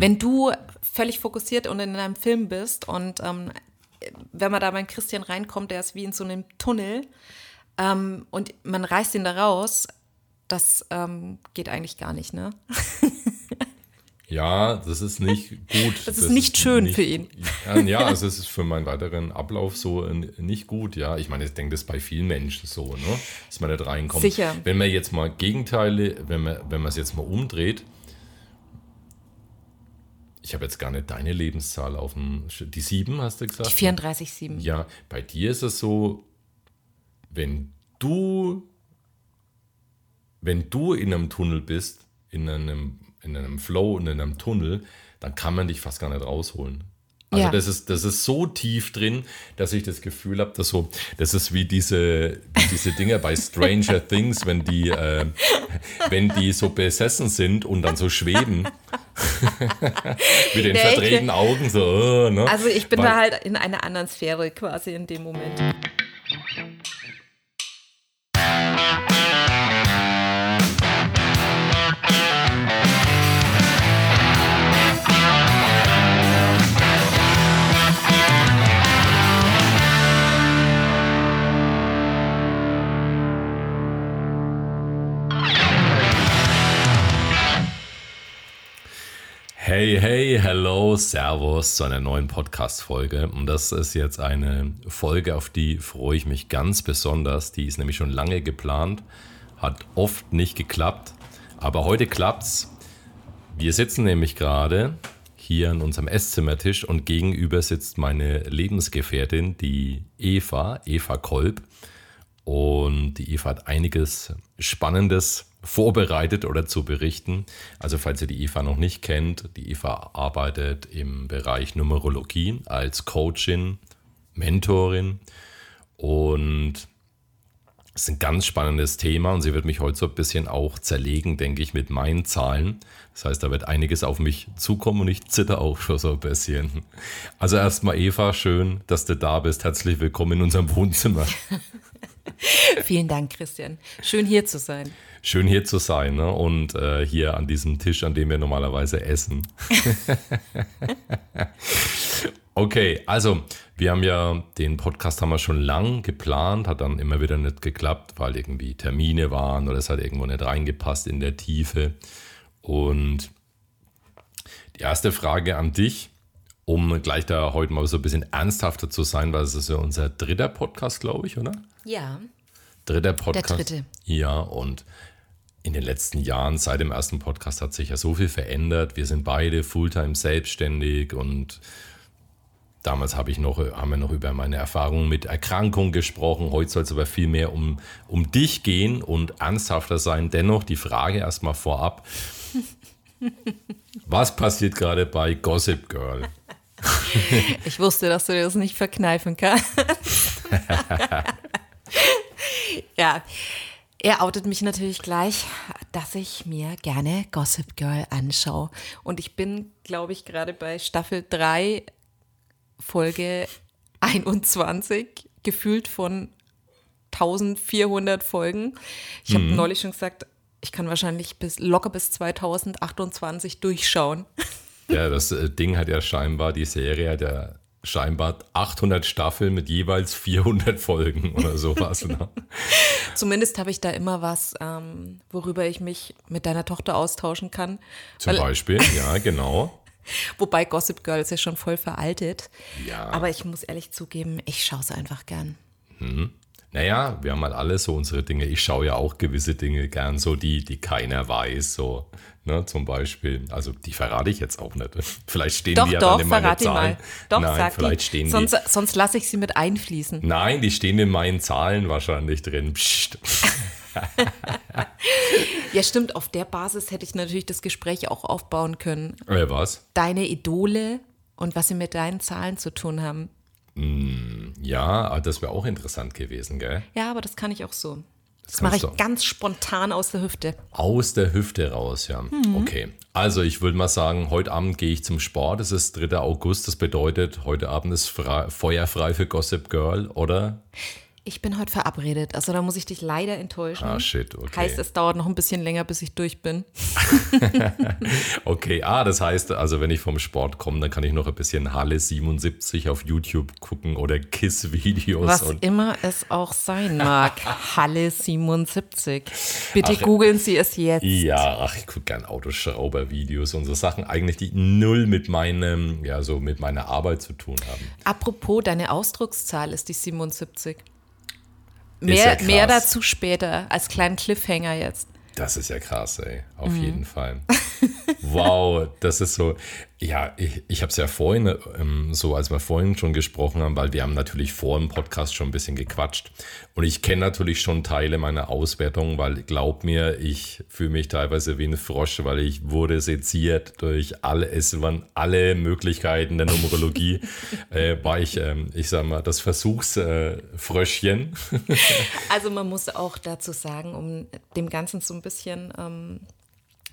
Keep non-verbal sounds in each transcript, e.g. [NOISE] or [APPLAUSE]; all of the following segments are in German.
Wenn du völlig fokussiert und in einem Film bist und ähm, wenn man da beim Christian reinkommt, der ist wie in so einem Tunnel ähm, und man reißt ihn da raus, das ähm, geht eigentlich gar nicht, ne? [LAUGHS] Ja, das ist nicht gut. Das ist nicht schön nicht, für ihn. Ja, ja, also es ist für meinen weiteren Ablauf so äh, nicht gut, ja. Ich meine, ich denke, das ist bei vielen Menschen so, ne? Dass man nicht reinkommt. Sicher. Wenn man jetzt mal Gegenteile, wenn man, wenn man es jetzt mal umdreht, ich habe jetzt gar nicht deine Lebenszahl auf dem, die sieben hast du gesagt? Die 34,7. Ja, bei dir ist es so, wenn du, wenn du in einem Tunnel bist, in einem, in einem Flow, in einem Tunnel, dann kann man dich fast gar nicht rausholen. Also Ja. das, ist, das ist so tief drin, dass ich das Gefühl habe, dass so, das ist wie diese, wie diese Dinger bei Stranger [LAUGHS] Things, wenn die, äh, wenn die so besessen sind und dann so schweben. [LAUGHS] Mit den Der verdrehten Augen so. äh, ne? Also ich bin Weil- da halt in einer anderen Sphäre quasi in dem Moment. Hey, hello, servus zu einer neuen Podcast-Folge. Und das ist jetzt eine Folge, auf die freue ich mich ganz besonders. Die ist nämlich schon lange geplant, hat oft nicht geklappt, aber heute klappt's. Wir sitzen nämlich gerade hier an unserem Esszimmertisch und gegenüber sitzt meine Lebensgefährtin, die Eva, Eva Kolb. Und die Eva hat einiges Spannendes vorbereitet oder zu berichten. Also falls ihr die Eva noch nicht kennt, die Eva arbeitet im Bereich Numerologie als Coachin, Mentorin und es ist ein ganz spannendes Thema und sie wird mich heute so ein bisschen auch zerlegen, denke ich, mit meinen Zahlen. Das heißt, da wird einiges auf mich zukommen und ich zitter auch schon so ein bisschen. Also erstmal Eva, schön, dass du da bist. Herzlich willkommen in unserem Wohnzimmer. [LAUGHS] Vielen Dank, Christian. Schön hier zu sein. Schön hier zu sein ne? und äh, hier an diesem Tisch, an dem wir normalerweise essen. [LAUGHS] okay, also wir haben ja den Podcast haben wir schon lang geplant, hat dann immer wieder nicht geklappt, weil irgendwie Termine waren oder es hat irgendwo nicht reingepasst in der Tiefe. Und die erste Frage an dich, um gleich da heute mal so ein bisschen ernsthafter zu sein, weil es ist ja unser dritter Podcast, glaube ich, oder? Ja. dritter Podcast. dritte. Ja, und in den letzten Jahren, seit dem ersten Podcast, hat sich ja so viel verändert. Wir sind beide Fulltime selbstständig und damals habe ich noch, haben wir noch über meine Erfahrungen mit Erkrankungen gesprochen. Heute soll es aber viel mehr um, um dich gehen und ernsthafter sein. Dennoch die Frage erstmal vorab. [LAUGHS] Was passiert gerade bei Gossip Girl? [LAUGHS] Ich wusste, dass du das nicht verkneifen kannst. [LAUGHS] ja. Er outet mich natürlich gleich, dass ich mir gerne Gossip Girl anschaue. Und ich bin, glaube ich, gerade bei Staffel 3, Folge 21, gefühlt von 1400 Folgen. Ich habe neulich schon gesagt, ich kann wahrscheinlich bis locker bis 2028 durchschauen. Ja, das äh, Ding hat ja scheinbar, die Serie hat ja scheinbar 800 Staffeln mit jeweils 400 Folgen oder sowas. ne? [LAUGHS] Zumindest habe ich da immer was, ähm, worüber ich mich mit deiner Tochter austauschen kann. Zum Weil- Beispiel, ja, [LAUGHS] genau. Wobei Gossip Girl ist ja schon voll veraltet. Ja. Aber ich muss ehrlich zugeben, ich schaue es einfach gern. Naja, wir haben halt alle so unsere Dinge. Ich schaue ja auch gewisse Dinge gern, so die, die keiner weiß, so, ne, zum Beispiel. Also, die verrate ich jetzt auch nicht. [LAUGHS] Vielleicht stehen Doch, die ja doch, dann in meinen Zahlen. mal. Doch, Nein, sag vielleicht die. stehen sonst, die. sonst lasse ich sie mit einfließen. Nein, die stehen in meinen Zahlen wahrscheinlich drin. Psst. [LAUGHS] Ja, stimmt, auf der Basis hätte ich natürlich das Gespräch auch aufbauen können. Äh, was? Deine Idole und was sie mit deinen Zahlen zu tun haben. Ja, aber das wäre auch interessant gewesen, gell? Ja, aber das kann ich auch so. Das mache ich ganz spontan aus der Hüfte. Aus der Hüfte raus, ja. Mhm. Okay. Also ich würde mal sagen, heute Abend gehe ich zum Sport. Es ist 3. August. Das bedeutet, heute Abend ist frei, feuerfrei für Gossip Girl, oder? Ich bin heute verabredet, also da muss ich dich leider enttäuschen. Ah, shit, okay. Heißt, es dauert noch ein bisschen länger, bis ich durch bin. [LAUGHS] okay, ah, das heißt, also wenn ich vom Sport komme, dann kann ich noch ein bisschen Halle 77 auf YouTube gucken oder KISS-Videos. Was immer es auch sein mag. [LAUGHS] Halle 77. Bitte ach, googeln Sie es jetzt. Ja, ach, ich gucke gern Autoschrauber-Videos und so Sachen, eigentlich die null mit meinem, ja, so mit meiner Arbeit zu tun haben. Apropos, deine Ausdruckszahl ist die 77. Mehr, ja mehr dazu später, als kleinen Cliffhanger jetzt. Das ist ja krass, ey. Auf mhm. jeden Fall. wow, das ist so. Ja, ich, ich habe es ja vorhin, ähm, so als wir vorhin schon gesprochen haben, weil wir haben natürlich vor dem Podcast schon ein bisschen gequatscht. Und ich kenne natürlich schon Teile meiner Auswertung, weil glaub mir, ich fühle mich teilweise wie ein Frosch, weil ich wurde seziert durch alle, es waren alle Möglichkeiten der Numerologie. [LAUGHS] äh, war ich, ähm, ich sag mal, das Versuchsfröschchen. Äh, [LAUGHS] also man muss auch dazu sagen, um dem Ganzen so ein bisschen ähm,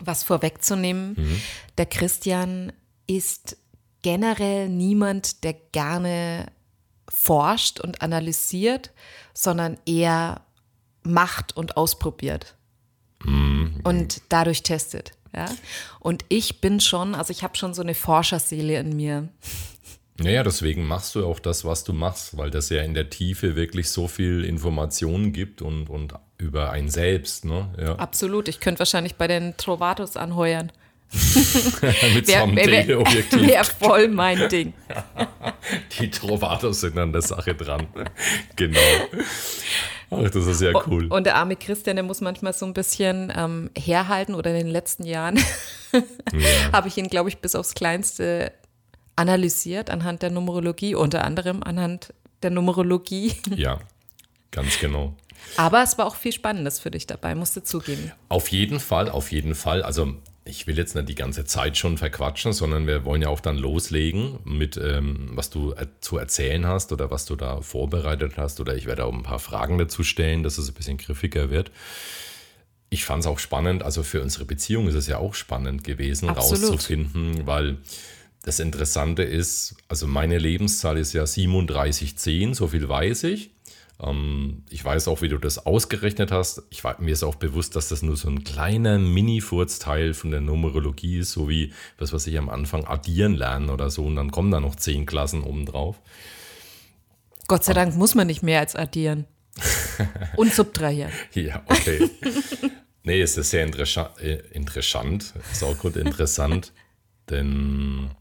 was vorwegzunehmen, mhm. der Christian ist generell niemand, der gerne forscht und analysiert, sondern eher macht und ausprobiert mhm. und dadurch testet. Ja? Und ich bin schon, also ich habe schon so eine Forscherseele in mir. Naja, deswegen machst du auch das, was du machst, weil das ja in der Tiefe wirklich so viel Informationen gibt und, und über ein selbst. Ne? Ja. Absolut, ich könnte wahrscheinlich bei den Trovatos anheuern. Mit wär, einem Teleobjektiv. Wäre voll mein Ding. [LAUGHS] Die Trovatos sind an der Sache dran. Genau. Ach, das ist ja cool. Und der arme Christian, der muss manchmal so ein bisschen ähm, herhalten oder in den letzten Jahren [LAUGHS] ja. habe ich ihn, glaube ich, bis aufs Kleinste analysiert anhand der Numerologie, unter anderem anhand der Numerologie. Ja, ganz genau. Aber es war auch viel Spannendes für dich dabei, musst du zugeben. Auf jeden Fall, auf jeden Fall. Also ich will jetzt nicht die ganze Zeit schon verquatschen, sondern wir wollen ja auch dann loslegen mit, ähm, was du äh, zu erzählen hast oder was du da vorbereitet hast. Oder ich werde auch ein paar Fragen dazu stellen, dass es ein bisschen griffiger wird. Ich fand es auch spannend, also für unsere Beziehung ist es ja auch spannend gewesen, Absolut. rauszufinden, weil das Interessante ist, also meine Lebenszahl ist ja 3710, so viel weiß ich. Ähm, ich weiß auch, wie du das ausgerechnet hast. Ich, mir ist auch bewusst, dass das nur so ein kleiner Mini-Furzteil von der Numerologie ist, so wie das, was ich am Anfang addieren lernen oder so. Und dann kommen da noch zehn Klassen obendrauf. Gott sei Dank muss man nicht mehr als addieren. [LAUGHS] Und subtrahieren. ja, okay. nee, es ist sehr interessant. Äh, interessant. Ist auch gut interessant. [LAUGHS] denn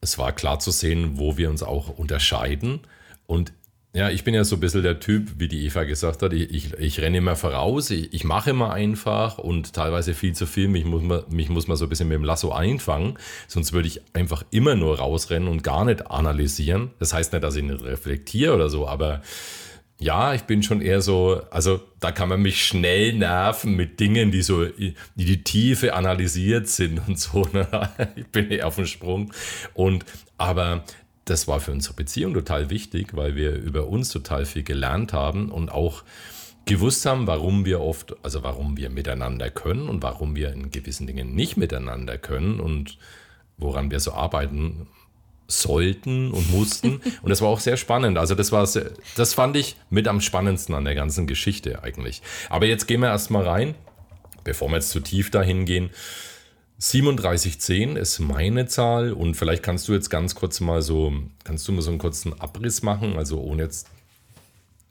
es war klar zu sehen, wo wir uns auch unterscheiden. Und ja, ich bin ja so ein bisschen der Typ, wie die Eva gesagt hat, ich, ich, ich renne immer voraus, ich, ich mache immer einfach und teilweise viel zu viel. Mich muss, man, mich muss man so ein bisschen mit dem Lasso einfangen, sonst würde ich einfach immer nur rausrennen und gar nicht analysieren. Das heißt nicht, dass ich nicht reflektiere oder so, aber ja, ich bin schon eher so, also da kann man mich schnell nerven mit Dingen, die so die, die Tiefe analysiert sind und so. [LAUGHS] Ne? Ich bin eher auf dem Sprung. Und aber das war für unsere Beziehung total wichtig, weil wir über uns total viel gelernt haben und auch gewusst haben, warum wir oft, also warum wir miteinander können und warum wir in gewissen Dingen nicht miteinander können und woran wir so arbeiten sollten und mussten. [LAUGHS] Und das war auch sehr spannend. Also das war sehr, das fand ich mit am spannendsten an der ganzen Geschichte eigentlich. Aber jetzt gehen wir erstmal rein, bevor wir jetzt zu tief dahin gehen. 3710 ist meine Zahl und vielleicht kannst du jetzt ganz kurz mal so, kannst du mal so einen kurzen Abriss machen, also ohne jetzt,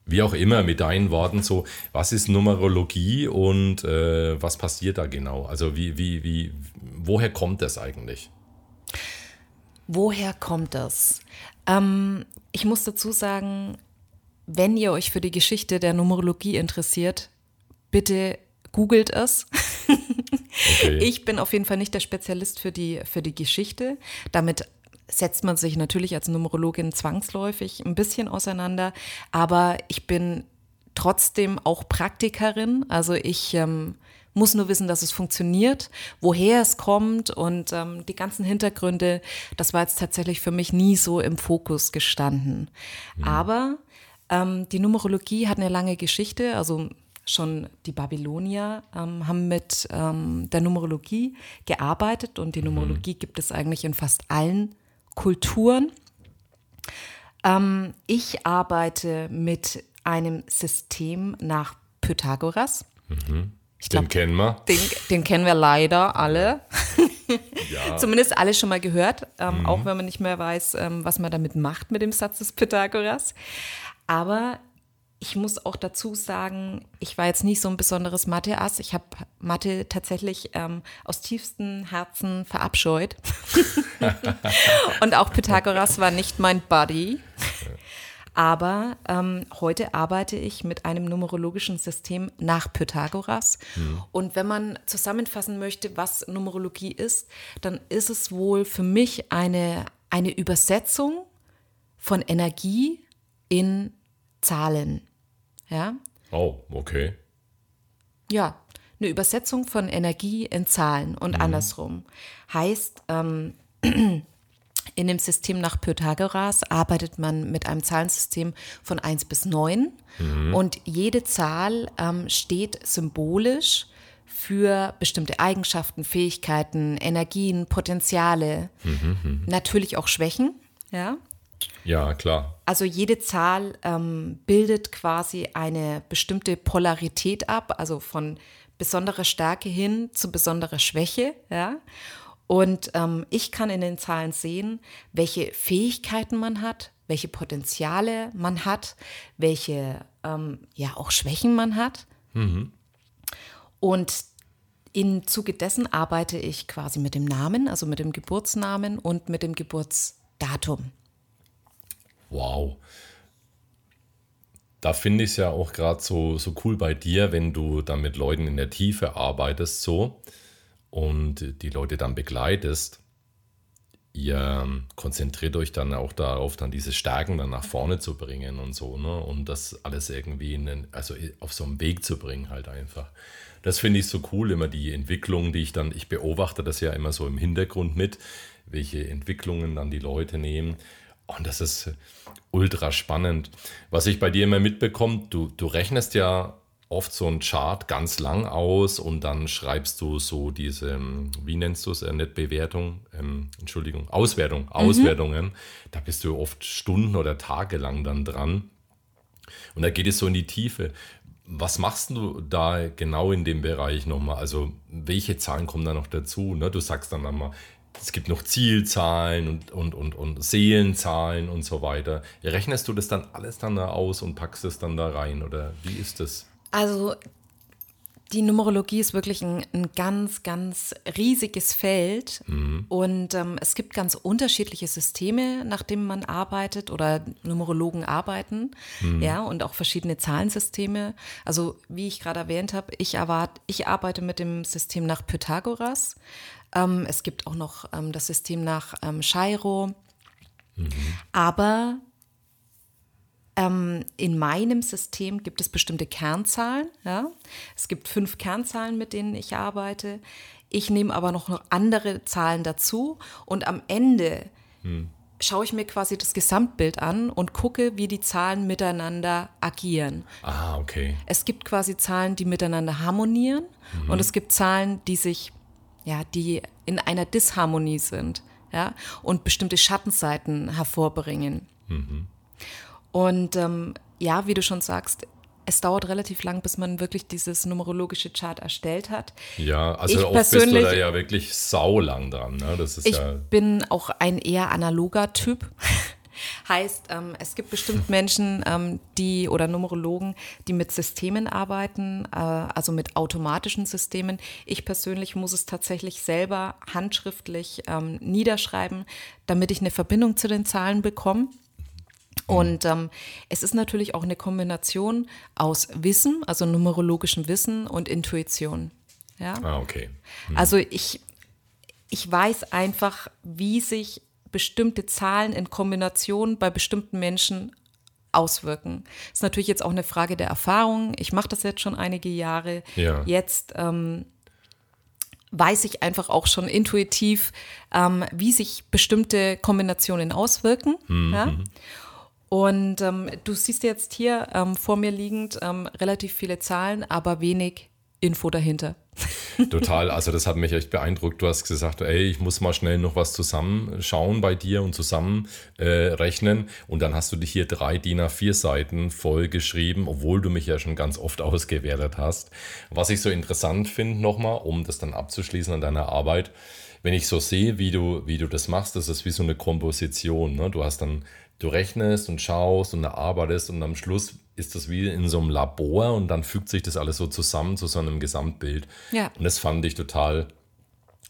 wie auch immer, mit deinen Worten so, was ist Numerologie und äh, was passiert da genau? Also wie, wie, wie, woher kommt das eigentlich? Woher kommt das? Ähm, ich muss dazu sagen, wenn ihr euch für die Geschichte der Numerologie interessiert, bitte googelt es. [LAUGHS] Okay. [LAUGHS] Ich bin auf jeden Fall nicht der Spezialist für die, für die Geschichte. Damit setzt man sich natürlich als Numerologin zwangsläufig ein bisschen auseinander, aber ich bin trotzdem auch Praktikerin. Also ich ähm, muss nur wissen, dass es funktioniert, woher es kommt und ähm, die ganzen Hintergründe, das war jetzt tatsächlich für mich nie so im Fokus gestanden. Mhm. Aber ähm, die Numerologie hat eine lange Geschichte, also schon die Babylonier ähm, haben mit ähm, der Numerologie gearbeitet und die mhm. Numerologie gibt es eigentlich in fast allen Kulturen. Ähm, ich arbeite mit einem System nach Pythagoras. Ich Den kennen wir. Den, den, kennen wir leider alle. [LAUGHS] Ja. Zumindest alle schon mal gehört, ähm, mhm. auch wenn man nicht mehr weiß, ähm, was man damit macht mit dem Satz des Pythagoras. Aber ich muss auch dazu sagen, ich war jetzt nicht so ein besonderes Mathe-Ass. Ich habe Mathe tatsächlich ähm, aus tiefstem Herzen verabscheut. [LAUGHS] Und auch Pythagoras war nicht mein Buddy. Aber ähm, heute arbeite ich mit einem numerologischen System nach Pythagoras. Mhm. Und wenn man zusammenfassen möchte, was Numerologie ist, dann ist es wohl für mich eine, eine Übersetzung von Energie in Zahlen. Ja? Oh, okay. Ja, eine Übersetzung von Energie in Zahlen und mhm. andersrum. Heißt, ähm, [CLEARS THROAT] in dem System nach Pythagoras arbeitet man mit einem Zahlensystem von 1 bis 9 mhm. und jede Zahl ähm, steht symbolisch für bestimmte Eigenschaften, Fähigkeiten, Energien, Potenziale, mhm, mhm. natürlich auch Schwächen. Ja? Ja, klar. Also jede Zahl ähm, bildet quasi eine bestimmte Polarität ab, also von besonderer Stärke hin zu besonderer Schwäche. Ja? Und ähm, ich kann in den Zahlen sehen, welche Fähigkeiten man hat, welche Potenziale man hat, welche ähm, ja auch Schwächen man hat. Mhm. Und im Zuge dessen arbeite ich quasi mit dem Namen, also mit dem Geburtsnamen und mit dem Geburtsdatum. Wow. Da finde ich es ja auch gerade so, so cool bei dir, wenn du dann mit Leuten in der Tiefe arbeitest, so und die Leute dann begleitest. Ihr konzentriert euch dann auch darauf, dann diese Stärken dann nach vorne zu bringen und so, ne? Und das alles irgendwie in den, also auf so einen Weg zu bringen, halt einfach. Das finde ich so cool, immer die Entwicklung, die ich dann, ich beobachte das ja immer so im Hintergrund mit, welche Entwicklungen dann die Leute nehmen. Und das ist ultra spannend. Was ich bei dir immer mitbekomme, du, du rechnest ja oft so ein Chart ganz lang aus und dann schreibst du so diese, wie nennst du es, äh, nicht Bewertung, ähm, Entschuldigung, Auswertung, mhm. Auswertungen. Da bist du oft Stunden oder Tage lang dann dran. Und da geht es so in die Tiefe. Was machst du da genau in dem Bereich nochmal? Also, welche Zahlen kommen da noch dazu? Ne? Du sagst dann einmal, es gibt noch Zielzahlen und, und, und, und Seelenzahlen und so weiter. Rechnest du das dann alles dann da aus und packst es dann da rein oder wie ist das? Also die Numerologie ist wirklich ein, ein ganz, ganz riesiges Feld mhm. und ähm, es gibt ganz unterschiedliche Systeme, nach denen man arbeitet oder Numerologen arbeiten, mhm. ja, und auch verschiedene Zahlensysteme. Also wie ich gerade erwähnt habe, ich, erwart, ich arbeite mit dem System nach Pythagoras. Ähm, es gibt auch noch ähm, das System nach ähm, Chairo. Mhm. Aber ähm, in meinem System gibt es bestimmte Kernzahlen. Ja? Es gibt fünf Kernzahlen, mit denen ich arbeite. Ich nehme aber noch andere Zahlen dazu und am Ende hm. schaue ich mir quasi das Gesamtbild an und gucke, wie die Zahlen miteinander agieren. Ah, okay. Es gibt quasi Zahlen, die miteinander harmonieren mhm. und es gibt Zahlen, die sich ja, die in einer Disharmonie sind, ja, und bestimmte Schattenseiten hervorbringen. Mhm. Und ähm, ja, wie du schon sagst, es dauert relativ lang, bis man wirklich dieses numerologische Chart erstellt hat. Ja, also ich oft bist du da ja wirklich saulang dran. Ne? Das ist ich ja bin auch ein eher analoger Typ. Heißt, ähm, es gibt bestimmt [LAUGHS] Menschen, ähm, die oder Numerologen, die mit Systemen arbeiten, äh, also mit automatischen Systemen. Ich persönlich muss es tatsächlich selber handschriftlich ähm, niederschreiben, damit ich eine Verbindung zu den Zahlen bekomme. Und ähm, es ist natürlich auch eine Kombination aus Wissen, also numerologischem Wissen und Intuition. Ja? Ah, okay. Hm. Also ich, ich weiß einfach, wie sich bestimmte Zahlen in Kombination bei bestimmten Menschen auswirken. Das ist natürlich jetzt auch eine Frage der Erfahrung. Ich mache das jetzt schon einige Jahre. Ja. Jetzt ähm, weiß ich einfach auch schon intuitiv, ähm, wie sich bestimmte Kombinationen auswirken. Mhm. Ja? Und ähm, du siehst jetzt hier ähm, vor mir liegend ähm, relativ viele Zahlen, aber wenig Info dahinter. Total, also das hat mich echt beeindruckt. Du hast gesagt, ey, ich muss mal schnell noch was zusammenschauen bei dir und zusammenrechnen. Äh, und dann hast du dich hier drei DIN A4 Seiten voll geschrieben, obwohl du mich ja schon ganz oft [LAUGHS] ausgewertet hast. Was ich so interessant finde nochmal, um das dann abzuschließen an deiner Arbeit, wenn ich so sehe, wie du, wie du das machst, das ist wie so eine Komposition. Ne? Du hast dann, du rechnest und schaust und erarbeitest und am Schluss ist das wie in so einem Labor und dann fügt sich das alles so zusammen zu so einem Gesamtbild. Ja. Und das fand ich total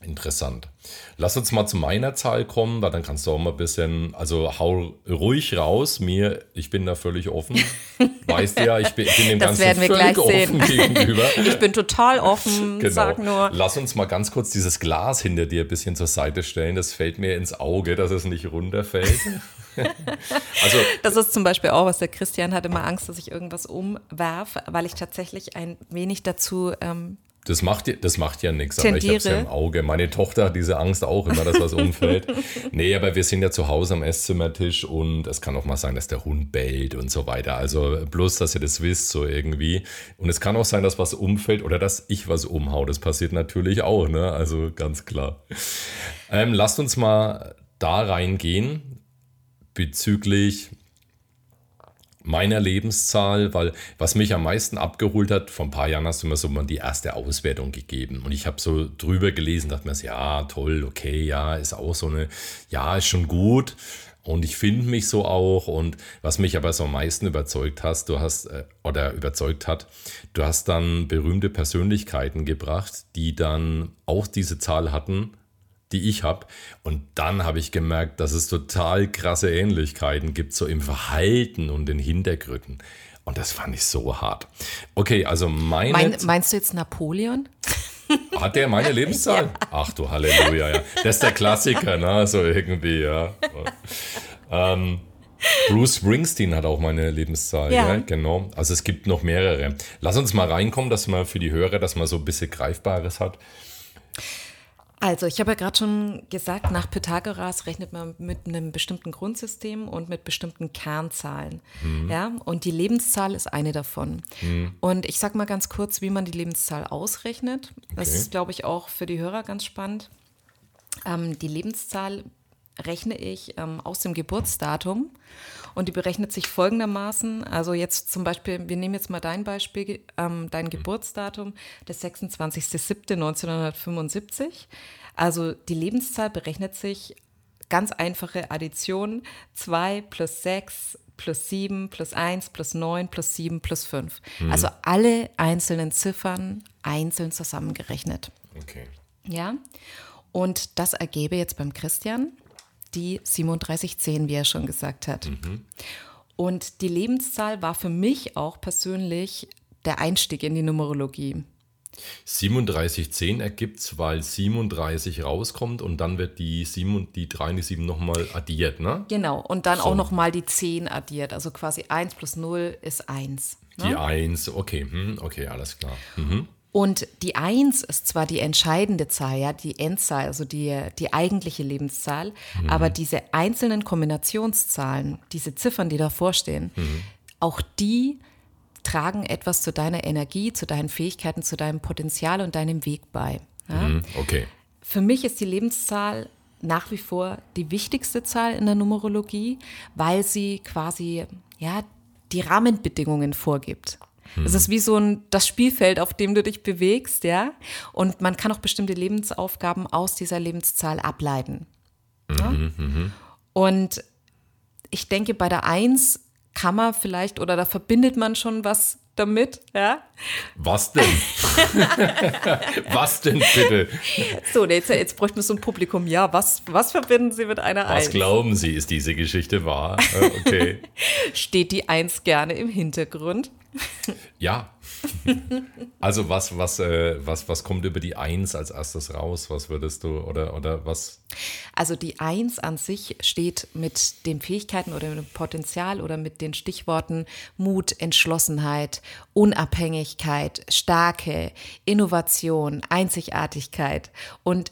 interessant. Lass uns mal zu meiner Zahl kommen, weil dann kannst du auch mal ein bisschen, also hau ruhig raus. Mir, ich bin da völlig offen. [LAUGHS] weißt ja, ich bin, ich bin dem Das Ganzen werden wir völlig gleich offen sehen. gegenüber. [LAUGHS] Ich bin total offen, [LAUGHS] Genau. sag nur. Lass uns mal ganz kurz dieses Glas hinter dir ein bisschen zur Seite stellen. Das fällt mir ins Auge, dass es nicht runterfällt. also Das ist zum Beispiel auch, was der Christian hatte immer Angst, dass ich irgendwas umwerfe, weil ich tatsächlich ein wenig dazu ähm, Das macht, ja- das macht ja nichts, aber ich habe es ja im Auge. Meine Tochter hat diese Angst auch immer, dass was umfällt. [LAUGHS] nee, aber wir sind ja zu Hause am Esszimmertisch und es kann auch mal sein, dass der Hund bellt und so weiter. Also bloß, dass ihr das wisst, so irgendwie. Und es kann auch sein, dass was umfällt oder dass ich was umhau. Das passiert natürlich auch, ne? Also ganz klar. Ähm, lasst uns mal da reingehen bezüglich meiner Lebenszahl, weil was mich am meisten abgeholt hat, vor ein paar Jahren hast du mir so mal die erste Auswertung gegeben. Und ich habe so drüber gelesen, dachte mir, so, ja, toll, okay, ja, ist auch so eine, ja, ist schon gut. Und ich finde mich so auch. Und was mich aber so am meisten überzeugt hast, du hast, äh, oder überzeugt hat, du hast dann berühmte Persönlichkeiten gebracht, die dann auch diese Zahl hatten die ich habe. Und dann habe ich gemerkt, dass es total krasse Ähnlichkeiten gibt, so im Verhalten und den Hintergründen. Und das fand ich so hart. Okay, also meine. mein, meinst du jetzt Napoleon? [LAUGHS] hat der meine Lebenszahl? [LAUGHS] Ach du Halleluja, ja. Das ist der Klassiker, ne? So irgendwie, ja. ähm, Bruce Springsteen hat auch meine Lebenszahl, Ja. ja. genau. Also es gibt noch mehrere. Lass uns mal reinkommen, dass man für die Hörer, dass man so ein bisschen Greifbares hat. Also, ich habe ja gerade schon gesagt, nach Pythagoras rechnet man mit einem bestimmten Grundsystem und mit bestimmten Kernzahlen. Ja, und die Lebenszahl ist eine davon. Und ich sage mal ganz kurz, wie man die Lebenszahl ausrechnet. Das Okay. ist, glaube ich, auch für die Hörer ganz spannend. Ähm, die Lebenszahl rechne ich ähm, aus dem Geburtsdatum und die berechnet sich folgendermaßen. Also jetzt zum Beispiel, wir nehmen jetzt mal dein Beispiel, ähm, dein Geburtsdatum, das 26.07.1975. Also die Lebenszahl berechnet sich ganz einfache Addition 2 plus 6 plus 7 plus 1 plus 9 plus 7 plus 5. Also alle einzelnen Ziffern einzeln zusammengerechnet. Okay. Ja. Und das ergebe jetzt beim Christian die 3710, wie er schon gesagt hat. Und die Lebenszahl war für mich auch persönlich der Einstieg in die Numerologie. 3710 ergibt's, weil 37 rauskommt und dann wird die 7 und die 3 und die 7 nochmal addiert, ne? Genau. Und dann So. auch nochmal die 10 addiert. Also quasi 1 plus 0 ist 1. Die 1, okay, hm, okay, alles klar. Mhm. Und die 1 ist zwar die entscheidende Zahl, ja, die Endzahl, also die, die eigentliche Lebenszahl, aber diese einzelnen Kombinationszahlen, diese Ziffern, die davor stehen, auch die tragen etwas zu deiner Energie, zu deinen Fähigkeiten, zu deinem Potenzial und deinem Weg bei. Ja? Hm, okay. Für mich ist die Lebenszahl nach wie vor die wichtigste Zahl in der Numerologie, weil sie quasi ja, die Rahmenbedingungen vorgibt. Es ist wie so ein, das Spielfeld, auf dem du dich bewegst, ja. Und man kann auch bestimmte Lebensaufgaben aus dieser Lebenszahl ableiten. Ja? Und ich denke, bei der Eins kann man vielleicht oder da verbindet man schon was damit, ja. Was denn? [LAUGHS] Was denn bitte? So, jetzt, jetzt bräuchten wir so ein Publikum. Ja, was, was verbinden Sie mit einer Was Eins? glauben Sie, ist diese Geschichte wahr? [LAUGHS] Okay. Steht die Eins gerne im Hintergrund? [LAUGHS] Ja. Also was, was, äh, was, was kommt über die 1 als erstes raus? Was würdest du oder, oder was? Also die Eins an sich steht mit den Fähigkeiten oder mit dem Potenzial oder mit den Stichworten Mut, Entschlossenheit, Unabhängigkeit, Starke, Innovation, Einzigartigkeit und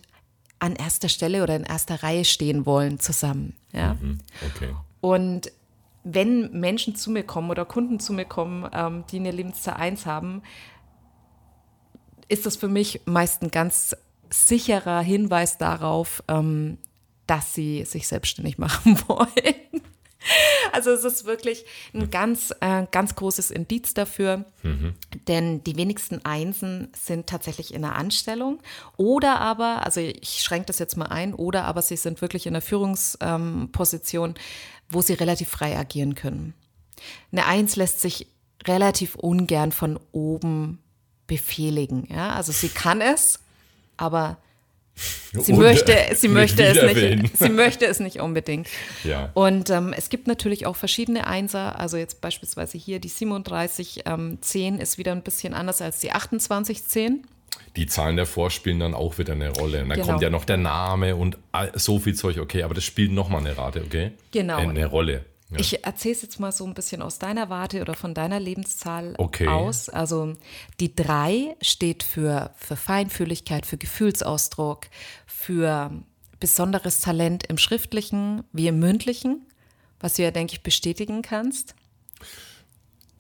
an erster Stelle oder in erster Reihe stehen wollen zusammen. Ja? Okay. Und wenn Menschen zu mir kommen oder Kunden zu mir kommen, ähm, die eine Lebenszahl 1 haben, ist das für mich meist ein ganz sicherer Hinweis darauf, ähm, dass sie sich selbstständig [LAUGHS] machen wollen. Also es ist wirklich ein ganz, äh, ganz großes Indiz dafür, mhm. denn die wenigsten Einsen sind tatsächlich in einer Anstellung oder aber, also ich schränke das jetzt mal ein, oder aber sie sind wirklich in einer Führungsposition, wo sie relativ frei agieren können. Eine Eins lässt sich relativ ungern von oben befehligen. Ja? Also sie kann es, aber Sie Ohne, möchte, [LAUGHS] sie möchte es nicht. [LAUGHS] Sie möchte es nicht unbedingt. Ja. Und ähm, es gibt natürlich auch verschiedene Einser. Also jetzt beispielsweise hier die 3710 ähm, ist wieder ein bisschen anders als die 2810. Die Zahlen davor spielen dann auch wieder eine Rolle. Und dann genau. kommt ja noch der Name und so viel Zeug. Okay, aber das spielt nochmal eine Rate, okay? Genau. Eine Rolle. Ja. Ich erzähle es jetzt mal so ein bisschen aus deiner Warte oder von deiner Lebenszahl okay. aus. Also die 3 steht für, für Feinfühligkeit, für Gefühlsausdruck, für besonderes Talent im schriftlichen wie im mündlichen, was du ja, denke ich, bestätigen kannst.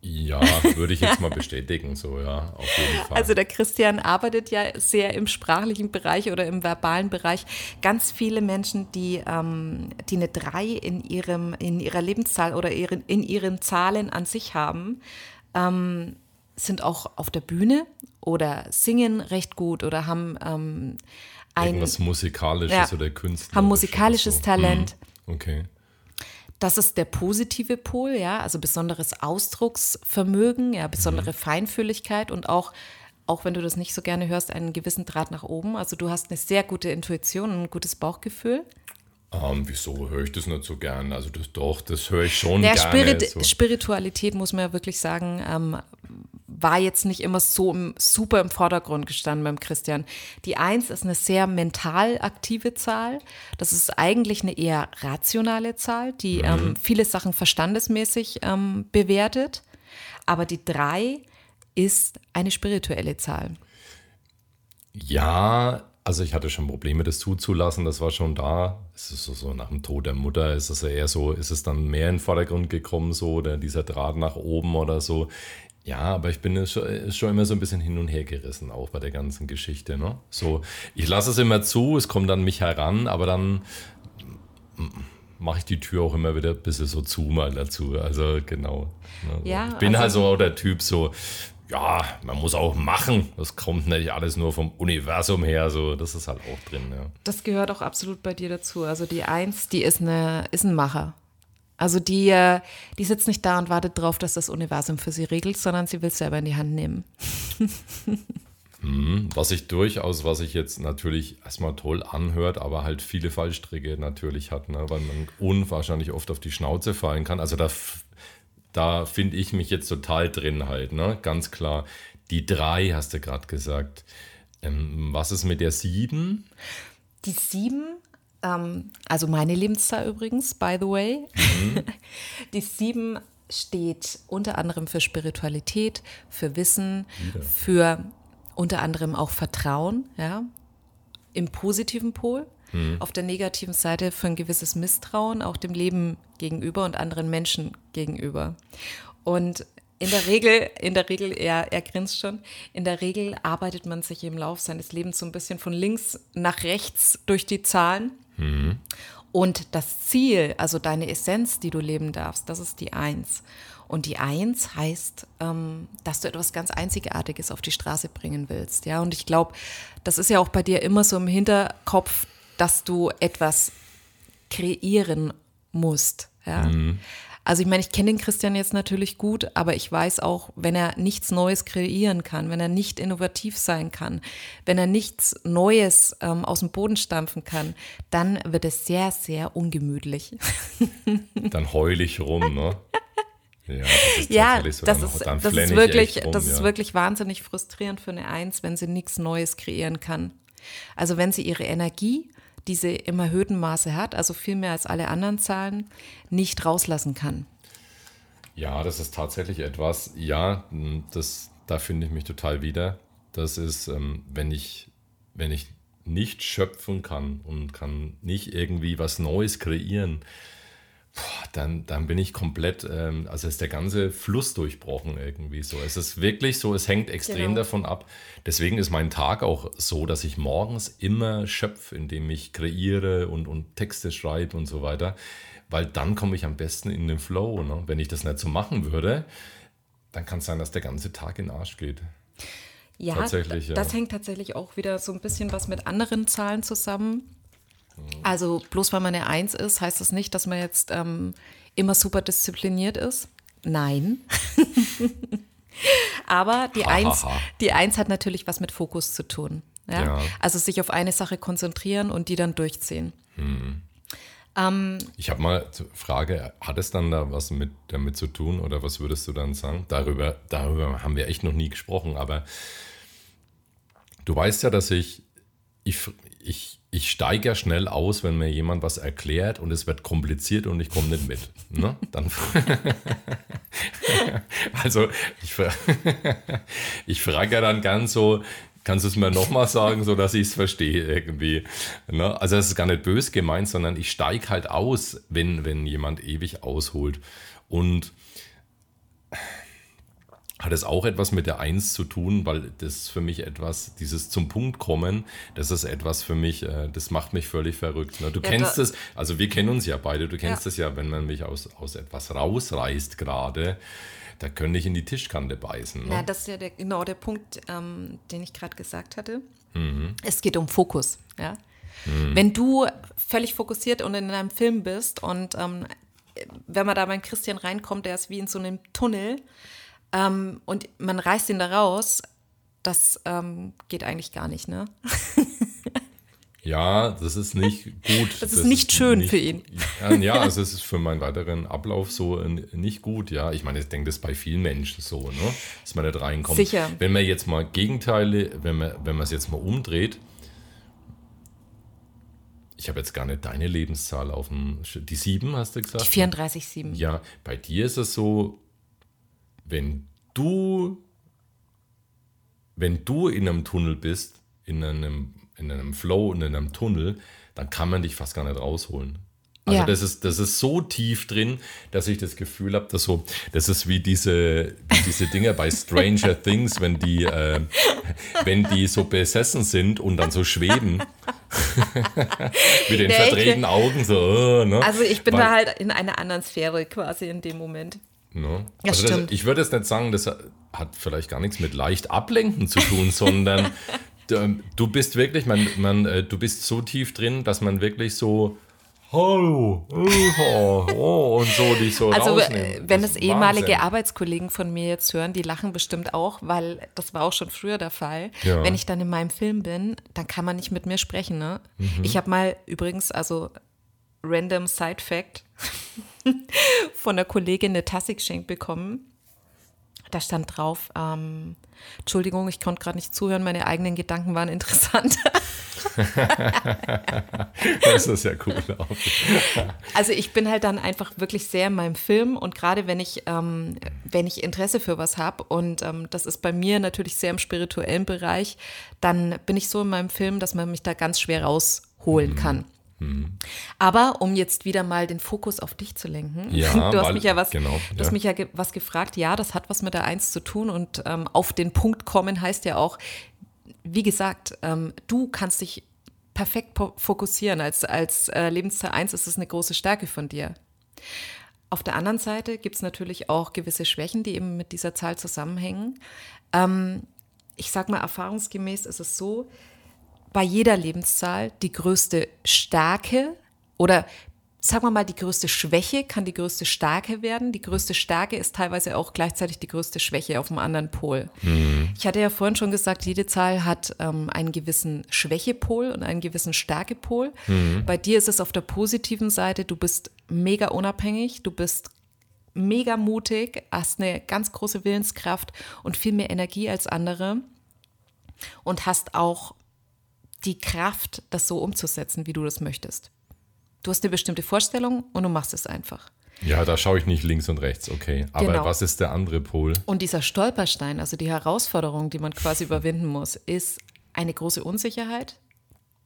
Ja, würde ich jetzt mal bestätigen, so ja, auf jeden Fall. Also der Christian arbeitet ja sehr im sprachlichen Bereich oder im verbalen Bereich. Ganz viele Menschen, die, ähm, die eine 3 in, ihrem, in ihrer Lebenszahl oder ihren, in ihren Zahlen an sich haben, ähm, sind auch auf der Bühne oder singen recht gut oder haben ähm, ein, Irgendwas Musikalisches ja, oder Künstler. Haben musikalisches so. Talent. Hm, okay. Das ist der positive Pol, ja, also besonderes Ausdrucksvermögen, ja, besondere mhm. Feinfühligkeit und auch, auch wenn du das nicht so gerne hörst, einen gewissen Draht nach oben. Also du hast eine sehr gute Intuition, ein gutes Bauchgefühl. Um, ähm, wieso höre ich das nicht so gern? Also das doch, das höre ich schon ja, gerne. Spirit, so. Spiritualität muss man ja wirklich sagen, ähm, war jetzt nicht immer so im, super im Vordergrund gestanden beim Christian. Die Eins ist eine sehr mental aktive Zahl. Das ist eigentlich eine eher rationale Zahl, die mhm. ähm, viele Sachen verstandesmäßig ähm, bewertet. Aber die Drei ist eine spirituelle Zahl. Ja, also ich hatte schon Probleme, das zuzulassen, das war schon da. Es ist so, so nach dem Tod der Mutter, ist es eher so, ist es dann mehr in den Vordergrund gekommen, so, oder dieser Draht nach oben oder so. Ja, aber ich bin schon, schon immer so ein bisschen hin und her gerissen, auch bei der ganzen Geschichte. Ne? So, ich lasse es immer zu, es kommt an mich heran, aber dann mache ich die Tür auch immer wieder ein bisschen so zu mal dazu. Also genau. Ne? Ja, ich bin also, halt so der Typ so, ja, man muss auch machen. Das kommt nicht alles nur vom Universum her. So, das ist halt auch drin. Ja. Das gehört auch absolut bei dir dazu. Also die Eins, die ist, eine, ist ein Macher. Also die, äh, die sitzt nicht da und wartet drauf, dass das Universum für sie regelt, sondern sie will es selber in die Hand nehmen. Hm, was sich durchaus, was sich jetzt natürlich erstmal toll anhört, aber halt viele Fallstricke natürlich hat, ne? weil man unwahrscheinlich oft auf die Schnauze fallen kann. Also da, da finde ich mich jetzt total drin halt, ne? ganz klar. Die drei hast du gerade gesagt. Ähm, was ist mit der sieben? Die sieben ähm, also meine Lebenszahl übrigens, by the way. Mhm. [LAUGHS] Die sieben steht unter anderem für Spiritualität, für Wissen, Wieder. für unter anderem auch Vertrauen, ja, im positiven Pol. Mhm. Auf der negativen Seite für ein gewisses Misstrauen, auch dem Leben gegenüber und anderen Menschen gegenüber. Und in der Regel, in der Regel, er, er grinst schon, in der Regel arbeitet man sich im Laufe seines Lebens so ein bisschen von links nach rechts durch die Zahlen. Mhm. Und das Ziel, also deine Essenz, die du leben darfst, das ist die Eins. Und die Eins heißt, ähm, dass du etwas ganz Einzigartiges auf die Straße bringen willst. Ja, und ich glaube, das ist ja auch bei dir immer so im Hinterkopf, dass du etwas kreieren musst. Ja. Mhm. Also ich meine, ich kenne den Christian jetzt natürlich gut, aber ich weiß auch, wenn er nichts Neues kreieren kann, wenn er nicht innovativ sein kann, wenn er nichts Neues ähm, aus dem Boden stampfen kann, dann wird es sehr, sehr ungemütlich. [LAUGHS] Dann heul ich rum, ne? [LAUGHS] Ja, das ist, ja, so, das, ist, das, ist wirklich, rum, das ja. ist wirklich wahnsinnig frustrierend für eine Eins, wenn sie nichts Neues kreieren kann. Also wenn sie ihre Energie die sie im erhöhten Maße hat, also viel mehr als alle anderen Zahlen, nicht rauslassen kann. Ja, das ist tatsächlich etwas, ja, das, da finde ich mich total wieder. Das ist, ähm, wenn ich, wenn ich nicht schöpfen kann und kann nicht irgendwie was Neues kreieren, dann, dann bin ich komplett, ähm, also ist der ganze Fluss durchbrochen irgendwie so. Es ist wirklich so, es hängt extrem Genau. davon ab. Deswegen ist mein Tag auch so, dass ich morgens immer schöpfe, indem ich kreiere und, und Texte schreibe und so weiter. Weil dann komme ich am besten in den Flow. Ne? Wenn ich das nicht so machen würde, dann kann es sein, dass der ganze Tag in den Arsch geht. Ja, Tatsächlich, ja. das hängt tatsächlich auch wieder so ein bisschen was mit anderen Zahlen zusammen. Also bloß weil man eine Eins ist, heißt das nicht, dass man jetzt ähm, immer super diszipliniert ist. Nein. [LAUGHS] Aber die Eins, die Eins hat natürlich was mit Fokus zu tun. Ja? Ja. Also sich auf eine Sache konzentrieren und die dann durchziehen. Ich habe mal eine Frage, hat es dann da was mit, damit zu tun oder was würdest du dann sagen? Darüber, darüber haben wir echt noch nie gesprochen, aber du weißt ja, dass ich, ich, ich, ich steige ja schnell aus, wenn mir jemand was erklärt und es wird kompliziert und ich komme nicht mit. Ne? Dann, [LAUGHS] also ich, [LAUGHS] ich frage ja dann ganz so, kannst du es mir nochmal sagen, so dass ich es verstehe irgendwie. Ne? Also das ist gar nicht bös gemeint, sondern ich steige halt aus, wenn, wenn jemand ewig ausholt. Und hat es auch etwas mit der Eins zu tun, weil das für mich etwas, dieses zum Punkt kommen, das ist etwas für mich, äh, das macht mich völlig verrückt. Ne? Du Ja, kennst es, also wir kennen uns ja beide, du kennst Ja. es ja, wenn man mich aus, aus etwas rausreißt gerade, da könnte ich in die Tischkante beißen. Ne? Ja, das ist ja der, genau der Punkt, ähm, den ich gerade gesagt hatte. Mhm. Es geht um Fokus. Ja? Wenn du völlig fokussiert und in einem Film bist und ähm, wenn man da beim Christian reinkommt, der ist wie in so einem Tunnel ähm, und man reißt ihn da raus, das ähm, geht eigentlich gar nicht, ne? [LAUGHS] Ja, das ist nicht gut. Das ist nicht schön für ihn. Ja, es ist für meinen weiteren Ablauf so äh, nicht gut, ja. Ich meine, ich denke, das ist bei vielen Menschen so, ne? Dass man nicht reinkommt. Sicher. Wenn man jetzt mal Gegenteile, wenn man, wenn man es jetzt mal umdreht, ich habe jetzt gar nicht deine Lebenszahl auf dem, die sieben hast du gesagt? Die 34,7. Ja, bei dir ist es so, wenn du, wenn du in einem Tunnel bist, in einem, in einem Flow, in einem Tunnel, dann kann man dich fast gar nicht rausholen. Also Ja. das, ist, das ist so tief drin, dass ich das Gefühl habe, dass so, das ist wie diese, wie diese Dinger bei Stranger [LAUGHS] Things, wenn die, äh, wenn die so besessen sind und dann so schweben. [LAUGHS] Mit den Der verdrehten Augen so. äh, Ne? Also ich bin Weil- da halt in einer anderen Sphäre quasi in dem Moment. Ne? Ja, also das, ich würde jetzt nicht sagen, das hat vielleicht gar nichts mit leicht ablenken zu tun, sondern [LAUGHS] du, bist wirklich, man, man, äh, du bist so tief drin, dass man wirklich so Hallo, oh, oh, und so dich so Also rausnimmt. äh, wenn Das ist ehemalige Wahnsinn. Arbeitskollegen von mir jetzt hören, die lachen bestimmt auch, weil das war auch schon früher der Fall. Ja. Wenn ich dann in meinem Film bin, dann kann man nicht mit mir sprechen. Ne? Mhm. Ich habe mal übrigens, also random Side Fact, [LAUGHS] von einer Kollegin eine Tasse geschenkt bekommen. Da stand drauf, ähm, Entschuldigung, ich konnte gerade nicht zuhören, meine eigenen Gedanken waren interessant. [LAUGHS] Das ist ja cool. Also ich bin halt dann einfach wirklich sehr in meinem Film und gerade wenn ich, ähm, wenn ich Interesse für was habe und ähm, das ist bei mir natürlich sehr im spirituellen Bereich, dann bin ich so in meinem Film, dass man mich da ganz schwer rausholen Mhm. kann. Aber um jetzt wieder mal den Fokus auf dich zu lenken, [LAUGHS] Ja, du hast weil- mich ja was, genau, du hast ja. mich ja ge was gefragt. Ja, das hat was mit der Eins zu tun und ähm, auf den Punkt kommen heißt ja auch, wie gesagt, ähm, du kannst dich perfekt fokussieren. Als, als äh, Lebenszahl 1 ist es eine große Stärke von dir. Auf der anderen Seite gibt es natürlich auch gewisse Schwächen, die eben mit dieser Zahl zusammenhängen. Ähm, ich sage mal, erfahrungsgemäß ist es so, bei jeder Lebenszahl die größte Stärke oder sagen wir mal, die größte Schwäche kann die größte Stärke werden. Die größte Stärke ist teilweise auch gleichzeitig die größte Schwäche auf dem anderen Pol. Ich hatte ja vorhin schon gesagt, jede Zahl hat ähm, einen gewissen Schwächepol und einen gewissen Stärkepol. Bei dir ist es auf der positiven Seite, du bist mega unabhängig, du bist mega mutig, hast eine ganz große Willenskraft und viel mehr Energie als andere und hast auch die Kraft, das so umzusetzen, wie du das möchtest. Du hast eine bestimmte Vorstellung und du machst es einfach. Ja, da schaue ich nicht links und rechts, okay. Aber Genau. was ist der andere Pol? Und dieser Stolperstein, also die Herausforderung, die man quasi [LAUGHS] überwinden muss, ist eine große Unsicherheit,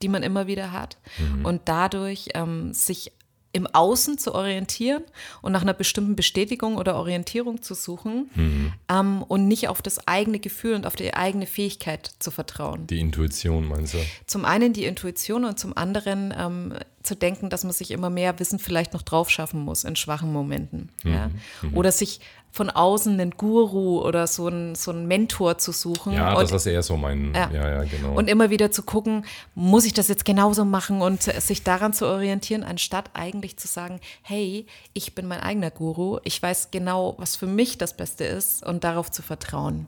die man immer wieder hat. Und dadurch ähm, sich im Außen zu orientieren und nach einer bestimmten Bestätigung oder Orientierung zu suchen mhm. ähm, und nicht auf das eigene Gefühl und auf die eigene Fähigkeit zu vertrauen. Die Intuition meinst du? Zum einen die Intuition und zum anderen ähm, zu denken, dass man sich immer mehr Wissen vielleicht noch drauf schaffen muss in schwachen Momenten. Mhm. Ja? Mhm. Oder sich von außen einen Guru oder so einen, so einen Mentor zu suchen. Ja, und, das ist eher so mein, ja. ja, ja, genau. Und immer wieder zu gucken, muss ich das jetzt genauso machen und sich daran zu orientieren, anstatt eigentlich zu sagen, hey, ich bin mein eigener Guru, ich weiß genau, was für mich das Beste ist und darauf zu vertrauen.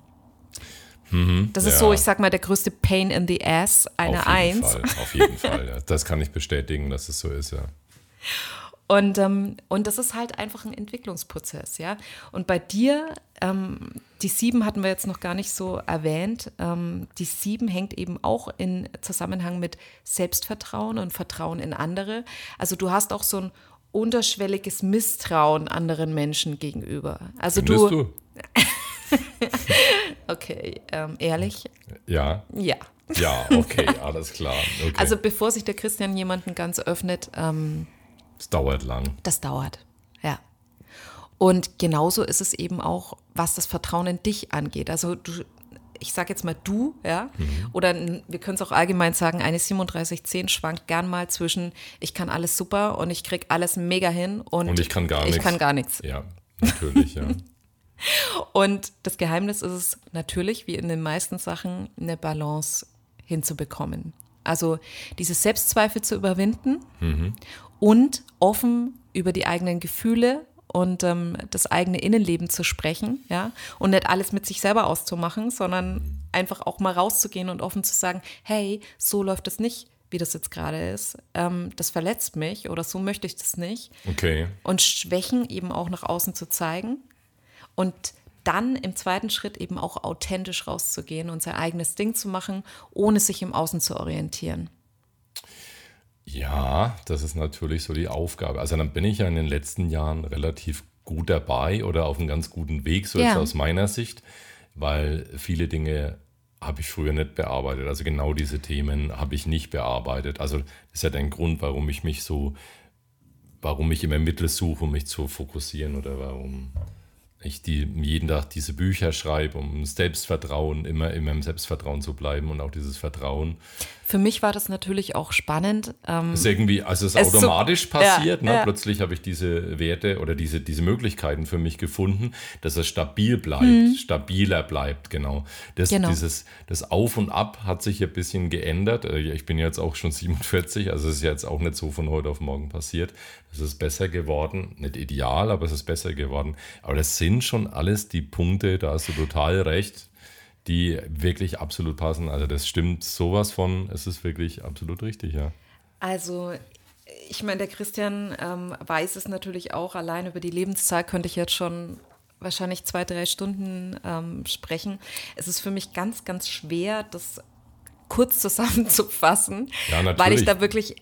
Mhm, das ist ja. so, ich sag mal, der größte Pain in the Ass einer auf jeden Eins. Fall, auf jeden [LAUGHS] Fall, ja. Das kann ich bestätigen, dass es so ist, ja. Und, ähm, und das ist halt einfach ein Entwicklungsprozess, ja. Und bei dir, ähm, die sieben hatten wir jetzt noch gar nicht so erwähnt. Ähm, die sieben hängt eben auch in Zusammenhang mit Selbstvertrauen und Vertrauen in andere. Also du hast auch so ein unterschwelliges Misstrauen anderen Menschen gegenüber. Also du. du? [LAUGHS] [LAUGHS] okay, ähm, ehrlich? Ja. Ja. Ja, okay, [LAUGHS] alles klar. Okay. Also bevor sich der Christian jemanden ganz öffnet, ähm, das dauert lang. Das dauert, ja. Und genauso ist es eben auch, was das Vertrauen in dich angeht. Also du, ich sage jetzt mal du, ja, mhm. oder wir können es auch allgemein sagen, eine 3710 schwankt gern mal zwischen, ich kann alles super und ich kriege alles mega hin und, und ich kann gar nichts. Ich kann gar nichts. Ja, natürlich, ja. [LAUGHS] und das Geheimnis ist es natürlich, wie in den meisten Sachen, eine Balance hinzubekommen. Also diese Selbstzweifel zu überwinden mhm und offen über die eigenen Gefühle und ähm, das eigene Innenleben zu sprechen, ja, und nicht alles mit sich selber auszumachen, sondern einfach auch mal rauszugehen und offen zu sagen, hey, so läuft es nicht, wie das jetzt gerade ist. Ähm, das verletzt mich oder so möchte ich das nicht. Okay. Und Schwächen eben auch nach außen zu zeigen und dann im zweiten Schritt eben auch authentisch rauszugehen und sein eigenes Ding zu machen, ohne sich im Außen zu orientieren. Ja, das ist natürlich so die Aufgabe. Also dann bin ich ja in den letzten Jahren relativ gut dabei oder auf einem ganz guten Weg, so ja. jetzt aus meiner Sicht, weil viele Dinge habe ich früher nicht bearbeitet. Also genau diese Themen habe ich nicht bearbeitet. Also das ist ja der Grund, warum ich mich so, warum ich immer Mittel suche, um mich zu fokussieren oder warum ich die, jeden Tag diese Bücher schreibe, um Selbstvertrauen, immer, immer im Selbstvertrauen zu bleiben und auch dieses Vertrauen. Für mich war das natürlich auch spannend. Ähm, ist irgendwie, also es ist automatisch so, passiert. Ja, ne? Ja. Plötzlich habe ich diese Werte oder diese, diese Möglichkeiten für mich gefunden, dass es stabil bleibt, mhm. stabiler bleibt, genau. Das, genau. Dieses, das Auf und Ab hat sich ein bisschen geändert. Äh, ich bin jetzt auch schon [LAUGHS] 47, also es ist jetzt auch nicht so von heute auf morgen passiert. Es ist besser geworden, nicht ideal, aber es ist besser geworden. Aber das sind schon alles die Punkte, da hast du total recht, die wirklich absolut passen. Also das stimmt sowas von, es ist wirklich absolut richtig, ja. Also ich meine, der Christian ähm, weiß es natürlich auch, allein über die Lebenszeit könnte ich jetzt schon wahrscheinlich zwei, drei Stunden ähm, sprechen. Es ist für mich ganz, ganz schwer, das kurz zusammenzufassen, ja, weil ich da wirklich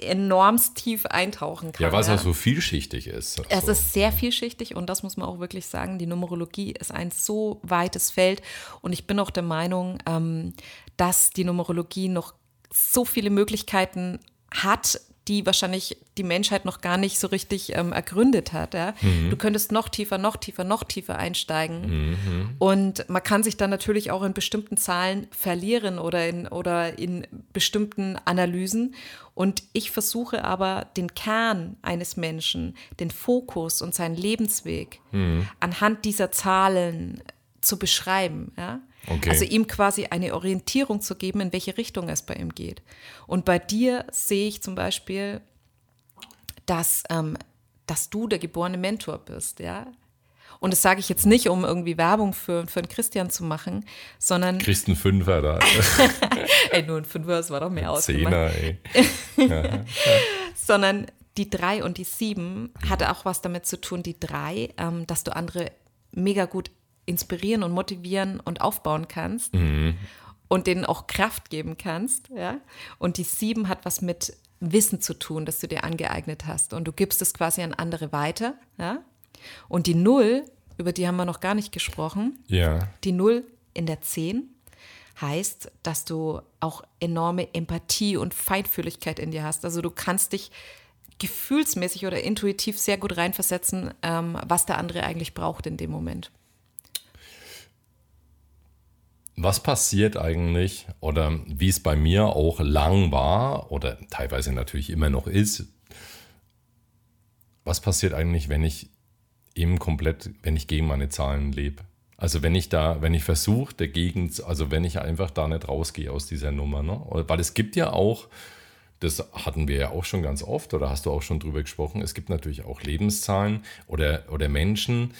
enormst tief eintauchen kann. Ja, weil es ja. auch so vielschichtig ist. Es so. ist sehr vielschichtig und das muss man auch wirklich sagen. Die Numerologie ist ein so weites Feld und ich bin auch der Meinung, ähm, dass die Numerologie noch so viele Möglichkeiten hat, die wahrscheinlich die Menschheit noch gar nicht so richtig ähm, ergründet hat. Ja? Mhm. Du könntest noch tiefer, noch tiefer, noch tiefer einsteigen. Mhm. Und man kann sich dann natürlich auch in bestimmten Zahlen verlieren oder in, oder in bestimmten Analysen. Und ich versuche aber den Kern eines Menschen, den Fokus und seinen Lebensweg mhm. anhand dieser Zahlen zu beschreiben. Ja? Okay. Also ihm quasi eine Orientierung zu geben, in welche Richtung es bei ihm geht. Und bei dir sehe ich zum Beispiel, dass, ähm, dass du der geborene Mentor bist, ja. Und das sage ich jetzt nicht, um irgendwie Werbung für, für einen Christian zu machen, sondern. Kriegst einen Fünfer da. [LAUGHS] ey, nur ein Fünfer, das war doch mehr aus. Zehner, ey. [LAUGHS] sondern die drei und die sieben hatte auch was damit zu tun, die drei, ähm, dass du andere mega gut inspirieren und motivieren und aufbauen kannst mhm. und denen auch Kraft geben kannst. Ja? Und die sieben hat was mit Wissen zu tun, das du dir angeeignet hast. Und du gibst es quasi an andere weiter. Ja? Und die Null, über die haben wir noch gar nicht gesprochen. Ja. Die Null in der Zehn heißt, dass du auch enorme Empathie und Feinfühligkeit in dir hast. Also du kannst dich gefühlsmäßig oder intuitiv sehr gut reinversetzen, ähm, was der andere eigentlich braucht in dem Moment. Was passiert eigentlich oder wie es bei mir auch lang war oder teilweise natürlich immer noch ist, was passiert eigentlich, wenn ich eben komplett, wenn ich gegen meine Zahlen lebe? Also wenn ich da, wenn ich versuche, dagegen, also wenn ich einfach da nicht rausgehe aus dieser Nummer, ne? Weil es gibt ja auch, das hatten wir ja auch schon ganz oft, oder hast du auch schon drüber gesprochen, es gibt natürlich auch Lebenszahlen oder, oder Menschen,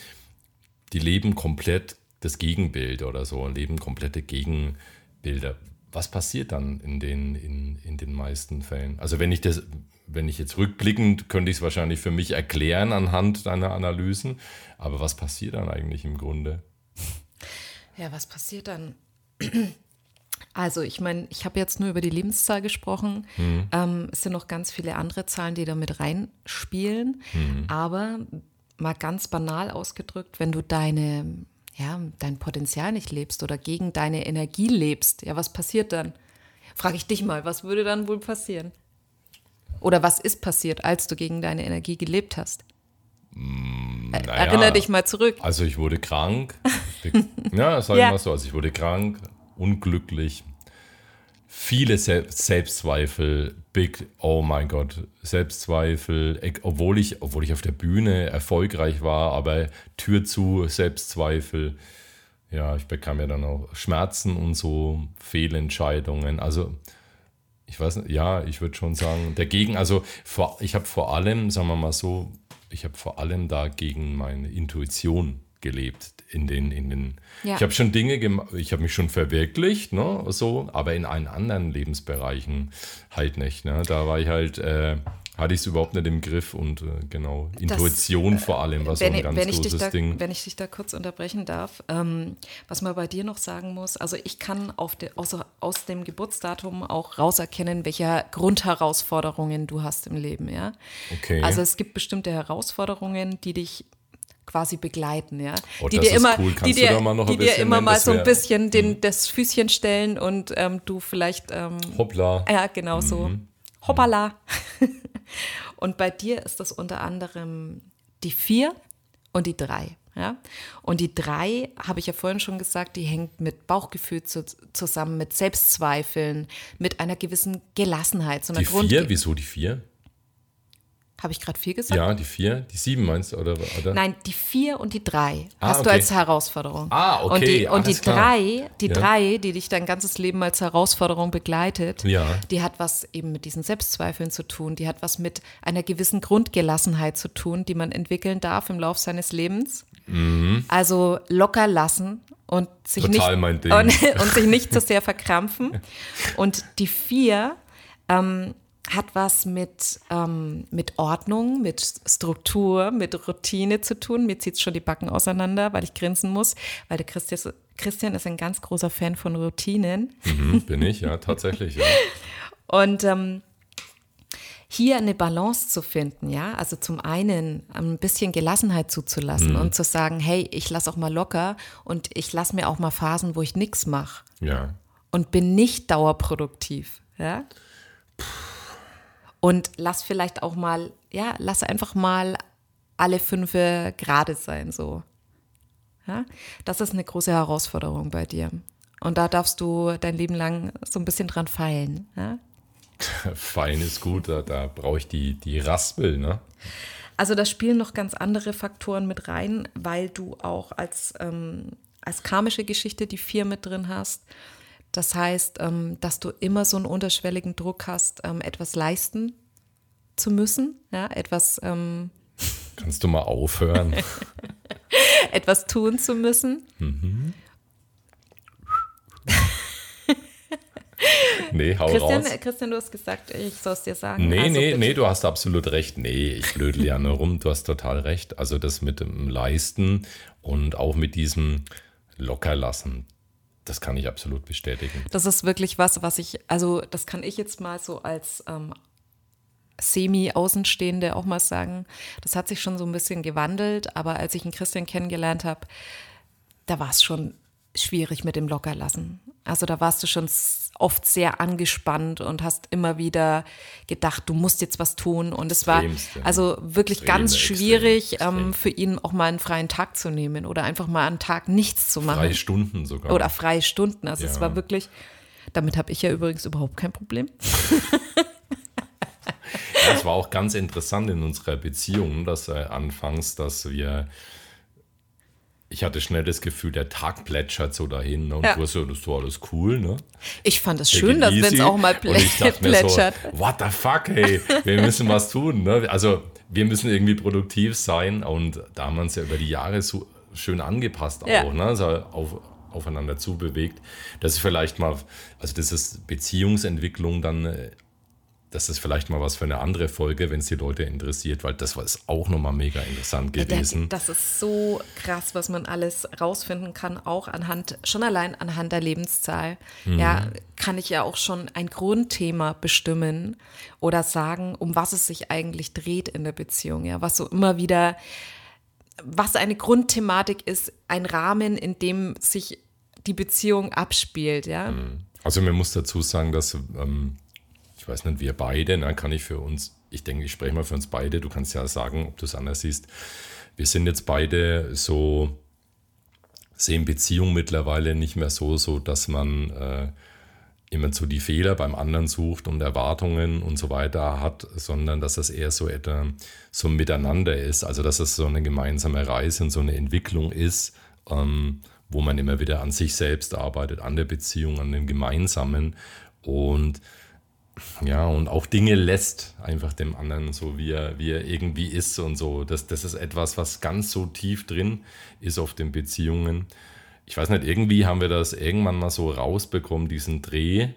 die leben komplett das Gegenbild oder so, leben komplette Gegenbilder. Was passiert dann in den, in, in den meisten Fällen? Also wenn ich das, wenn ich jetzt rückblickend, könnte ich es wahrscheinlich für mich erklären anhand deiner Analysen, aber was passiert dann eigentlich im Grunde? Ja, was passiert dann? Also ich meine, ich habe jetzt nur über die Lebenszahl gesprochen. Mhm. Ähm, es sind noch ganz viele andere Zahlen, die da mit reinspielen. Mhm. Aber mal ganz banal ausgedrückt, wenn du deine, ja, dein Potenzial nicht lebst oder gegen deine Energie lebst, ja, was passiert dann? Frage ich dich mal, was würde dann wohl passieren? Oder was ist passiert, als du gegen deine Energie gelebt hast? Mm, naja, Erinnere dich mal zurück. Also ich wurde krank. [LAUGHS] ja, sag ja. ich mal so. Also ich wurde krank, unglücklich, viele Se Selbstzweifel, big, oh mein Gott, Selbstzweifel, obwohl ich, obwohl ich auf der Bühne erfolgreich war, aber Tür zu, Selbstzweifel. Ja, ich bekam ja dann auch Schmerzen und so, Fehlentscheidungen. Also ich weiß nicht, ja, ich würde schon sagen, dagegen, also vor, ich habe vor allem, sagen wir mal so, ich habe vor allem dagegen meine Intuition gelebt in den, in den. Ja. Ich habe schon Dinge gemacht, ich habe mich schon verwirklicht, ne, so, aber in allen anderen Lebensbereichen halt nicht. Ne? Da war ich halt, äh, hatte ich es überhaupt nicht im Griff und äh, genau, Intuition das, vor allem war so ein ganz großes da, Ding. Wenn ich dich da kurz unterbrechen darf, ähm, was man bei dir noch sagen muss, also ich kann auf de, aus, aus dem Geburtsdatum auch rauserkennen, welche Grundherausforderungen du hast im Leben, ja. Okay. Also es gibt bestimmte Herausforderungen, die dich quasi begleiten, ja. Oh, die dir immer, cool. die dir, die dir immer nennen? mal so ein bisschen den, mhm. das Füßchen stellen und ähm, du vielleicht ähm, Hoppla. Ja, genau so. Mhm. Hoppala. [LAUGHS] und bei dir ist das unter anderem die vier und die drei. Ja? Und die drei, habe ich ja vorhin schon gesagt, die hängt mit Bauchgefühl zu, zusammen, mit Selbstzweifeln, mit einer gewissen Gelassenheit. So einer die vier? Wieso die vier? Habe ich gerade vier gesagt? Ja, die vier. Die sieben meinst du, oder? oder? Nein, die vier und die drei ah, hast okay. du als Herausforderung. Ah, okay. Und die, und die drei, die ja. drei, die dich dein ganzes Leben als Herausforderung begleitet, ja. die hat was eben mit diesen Selbstzweifeln zu tun. Die hat was mit einer gewissen Grundgelassenheit zu tun, die man entwickeln darf im Lauf seines Lebens. Mhm. Also locker lassen und sich, Total nicht, und, [LAUGHS] und, sich nicht [LAUGHS] zu sehr verkrampfen. Und die vier, ähm, hat was mit, ähm, mit Ordnung, mit Struktur, mit Routine zu tun. Mir zieht es schon die Backen auseinander, weil ich grinsen muss, weil der Christian, Christian ist ein ganz großer Fan von Routinen. Mhm, bin ich, ja, tatsächlich, ja. [LAUGHS] Und ähm, hier eine Balance zu finden, ja, also zum einen ein bisschen Gelassenheit zuzulassen mhm. und zu sagen, hey, ich lasse auch mal locker und ich lasse mir auch mal Phasen, wo ich nichts mache. Ja. Und bin nicht dauerproduktiv, ja. Puh und lass vielleicht auch mal, ja, lass einfach mal alle fünf gerade sein, so. Ja, das ist eine große Herausforderung bei dir. Und da darfst du dein Leben lang so ein bisschen dran feilen. Ja? [LAUGHS] Fein ist gut, da, da brauche ich die, die Raspel, ne? Also da spielen noch ganz andere Faktoren mit rein, weil du auch als, ähm, als karmische Geschichte die vier mit drin hast. Das heißt, ähm, dass du immer so einen unterschwelligen Druck hast, ähm, etwas leisten zu müssen, ja, etwas. Ähm, [LAUGHS] Kannst du mal aufhören? [LAUGHS] etwas tun zu müssen. Mhm. [LAUGHS] nee, hau Christian, raus. Christian, du hast gesagt, ich soll es dir sagen. Nee, also, nee, bitte. nee, du hast absolut recht. Nee, ich blödel ja nur rum. Du hast total recht. Also das mit dem Leisten und auch mit diesem Lockerlassen, das kann ich absolut bestätigen. Das ist wirklich was, was ich, also das kann ich jetzt mal so als ähm, Semi-Außenstehende auch mal sagen. Das hat sich schon so ein bisschen gewandelt, aber als ich einen Christian kennengelernt habe, da war es schon schwierig mit dem Lockerlassen. Also da warst du schon oft sehr angespannt und hast immer wieder gedacht, du musst jetzt was tun. Und es war also wirklich extrem, ganz schwierig extrem, ähm, für ihn auch mal einen freien Tag zu nehmen oder einfach mal einen Tag nichts zu machen. Freie Stunden sogar. Oder freie Stunden. Also ja. es war wirklich, damit habe ich ja übrigens überhaupt kein Problem. Es war auch ganz interessant in unserer Beziehung, dass äh, anfangs, dass wir ich hatte schnell das Gefühl, der Tag plätschert so dahin ne? und ja. du hast ja, das war alles cool. Ne? Ich fand es schön, dass wenn es auch mal plä plätschert. So, what the fuck, hey, wir müssen was tun. Ne? Also wir müssen irgendwie produktiv sein und da haben wir uns ja über die Jahre so schön angepasst ja. auch, ne? also auf, aufeinander zubewegt. Das ist vielleicht mal, also das ist Beziehungsentwicklung dann äh, das ist vielleicht mal was für eine andere Folge, wenn es die Leute interessiert, weil das war auch nochmal mega interessant gewesen. Das ist so krass, was man alles rausfinden kann, auch anhand, schon allein anhand der Lebenszahl. Mhm. Ja, kann ich ja auch schon ein Grundthema bestimmen oder sagen, um was es sich eigentlich dreht in der Beziehung. Ja, was so immer wieder, was eine Grundthematik ist, ein Rahmen, in dem sich die Beziehung abspielt. Ja. Mhm. Also man muss dazu sagen, dass ähm, ich weiß nicht, wir beide, dann kann ich für uns, ich denke, ich spreche mal für uns beide, du kannst ja sagen, ob du es anders siehst. Wir sind jetzt beide so, sehen Beziehung mittlerweile nicht mehr so, so dass man äh, immer so die Fehler beim anderen sucht und Erwartungen und so weiter hat, sondern dass das eher so etwa so miteinander ist, also dass es so eine gemeinsame Reise und so eine Entwicklung ist, ähm, wo man immer wieder an sich selbst arbeitet, an der Beziehung, an dem Gemeinsamen und ja, und auch Dinge lässt einfach dem anderen, so wie er, wie er irgendwie ist und so. Das, das ist etwas, was ganz so tief drin ist auf den Beziehungen. Ich weiß nicht, irgendwie haben wir das irgendwann mal so rausbekommen, diesen Dreh,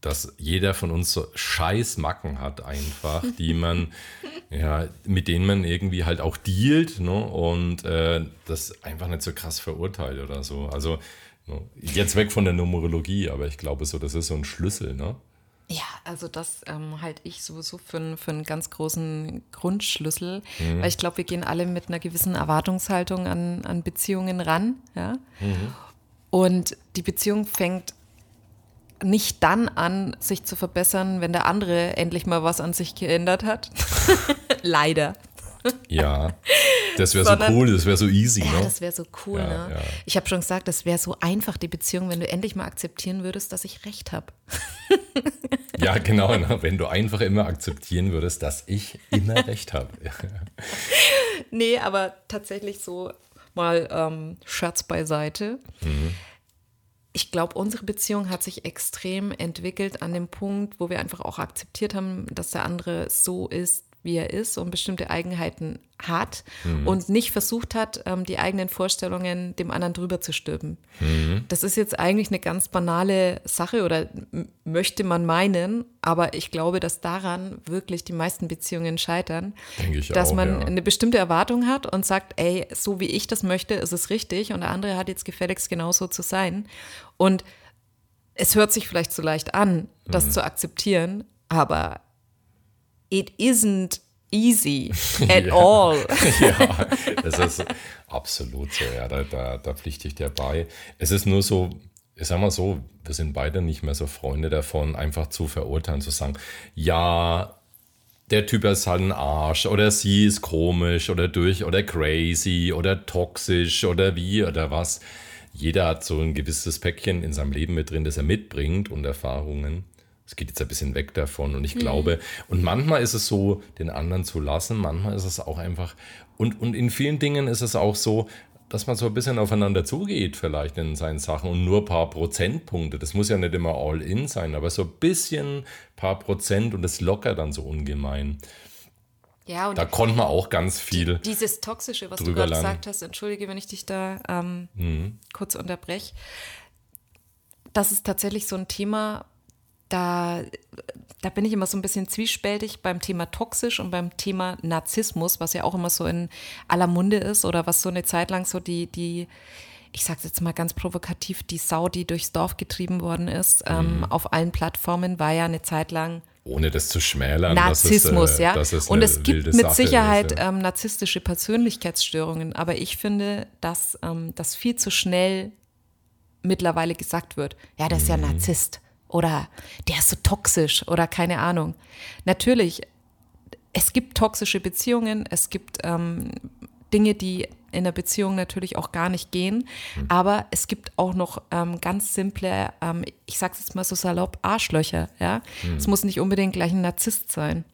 dass jeder von uns so scheiß Macken hat einfach, [LAUGHS] die man, ja, mit denen man irgendwie halt auch dealt ne? und äh, das einfach nicht so krass verurteilt oder so. Also Jetzt weg von der Numerologie, aber ich glaube so, das ist so ein Schlüssel, ne? Ja, also das ähm, halte ich sowieso für, einen, für einen ganz großen Grundschlüssel, mhm. weil ich glaube, wir gehen alle mit einer gewissen Erwartungshaltung an, an Beziehungen ran, ja. Mhm. Und die Beziehung fängt nicht dann an, sich zu verbessern, wenn der andere endlich mal was an sich geändert hat. [LAUGHS] Leider. Ja, das wäre so cool, das wäre so easy. Ja, ne? das wäre so cool. Ja, ne? Ja. Ich habe schon gesagt, das wäre so einfach, die Beziehung, wenn du endlich mal akzeptieren würdest, dass ich recht habe. [LAUGHS] ja, genau, ne? wenn du einfach immer akzeptieren würdest, dass ich immer recht habe. [LAUGHS] nee, aber tatsächlich so mal ähm, Scherz beiseite. Mhm. Ich glaube, unsere Beziehung hat sich extrem entwickelt an dem Punkt, wo wir einfach auch akzeptiert haben, dass der andere so ist, wie er ist und bestimmte Eigenheiten hat mhm. und nicht versucht hat, ähm, die eigenen Vorstellungen dem anderen drüber zu stülpen. Mhm. Das ist jetzt eigentlich eine ganz banale Sache oder möchte man meinen, aber ich glaube, dass daran wirklich die meisten Beziehungen scheitern, dass auch, man ja. eine bestimmte Erwartung hat und sagt, ey, so wie ich das möchte, ist es richtig und der andere hat jetzt gefälligst genauso zu sein. Und es hört sich vielleicht so leicht an, das mhm. zu akzeptieren, aber it isn't easy [LAUGHS] at ja. all. [LAUGHS] ja, es ist absolut so, ja, da, da, da pflichte ich dir bei. Es ist nur so, ich sag mal so, wir sind beide nicht mehr so Freunde davon, einfach zu verurteilen, zu sagen, ja, der Typ ist halt ein Arsch oder sie ist komisch oder durch oder crazy oder toxisch oder wie oder was. Jeder hat so ein gewisses Päckchen in seinem Leben mit drin, das er mitbringt und Erfahrungen. Es geht jetzt ein bisschen weg davon und ich mhm. glaube, und manchmal ist es so, den anderen zu lassen, manchmal ist es auch einfach, und, und in vielen Dingen ist es auch so, dass man so ein bisschen aufeinander zugeht, vielleicht in seinen Sachen und nur ein paar Prozentpunkte. Das muss ja nicht immer all in sein, aber so ein bisschen, paar Prozent und das lockert dann so ungemein. Ja, und da konnte man auch ganz viel. Die, dieses Toxische, was du gerade gesagt hast, entschuldige, wenn ich dich da ähm, mhm. kurz unterbreche. Das ist tatsächlich so ein Thema, da, da bin ich immer so ein bisschen zwiespältig beim Thema toxisch und beim Thema Narzissmus, was ja auch immer so in aller Munde ist oder was so eine Zeit lang so die, die ich sage es jetzt mal ganz provokativ, die Sau, die durchs Dorf getrieben worden ist, ähm, mhm. ähm, auf allen Plattformen, war ja eine Zeit lang ohne das zu schmälern. Narzissmus, dass es, äh, ja. und es gibt mit Sache Sicherheit Ist, ja. ähm, narzisstische Persönlichkeitsstörungen, aber ich finde, dass ähm, das viel zu schnell mittlerweile gesagt wird. Ja, der ist ja Mhm. Narzisst oder der ist so toxisch oder keine Ahnung. Natürlich, es gibt toxische Beziehungen, es gibt ähm, Dinge, die in der Beziehung natürlich auch gar nicht gehen, Mhm. aber es gibt auch noch ähm, ganz simple, ähm, ich sag's jetzt mal so salopp, Arschlöcher. Ja, Mhm. es muss nicht unbedingt gleich ein Narzisst sein.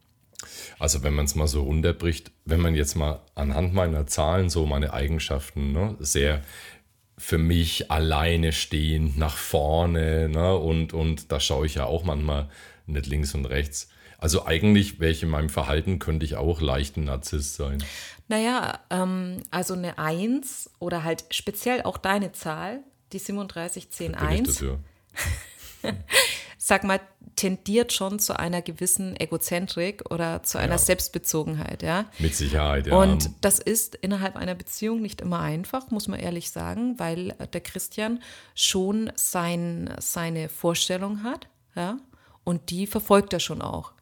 Also wenn man es mal so runterbricht, wenn man jetzt mal anhand meiner Zahlen so meine Eigenschaften ne, sehr für mich alleine stehend nach vorne ne, und, und da schaue ich ja auch manchmal nicht links und rechts. Also eigentlich, welche in meinem Verhalten könnte ich auch leicht ein Narzisst sein. Naja, ähm, also eine 1 oder halt speziell auch deine Zahl, die 3710 Bin ich 1, dafür. [LAUGHS] sag mal, tendiert schon zu einer gewissen Egozentrik oder zu einer Ja. Selbstbezogenheit, ja. Mit Sicherheit, ja. Und das ist innerhalb einer Beziehung nicht immer einfach, muss man ehrlich sagen, weil äh, der Christian schon sein, seine Vorstellung hat, ja, und die verfolgt er schon auch.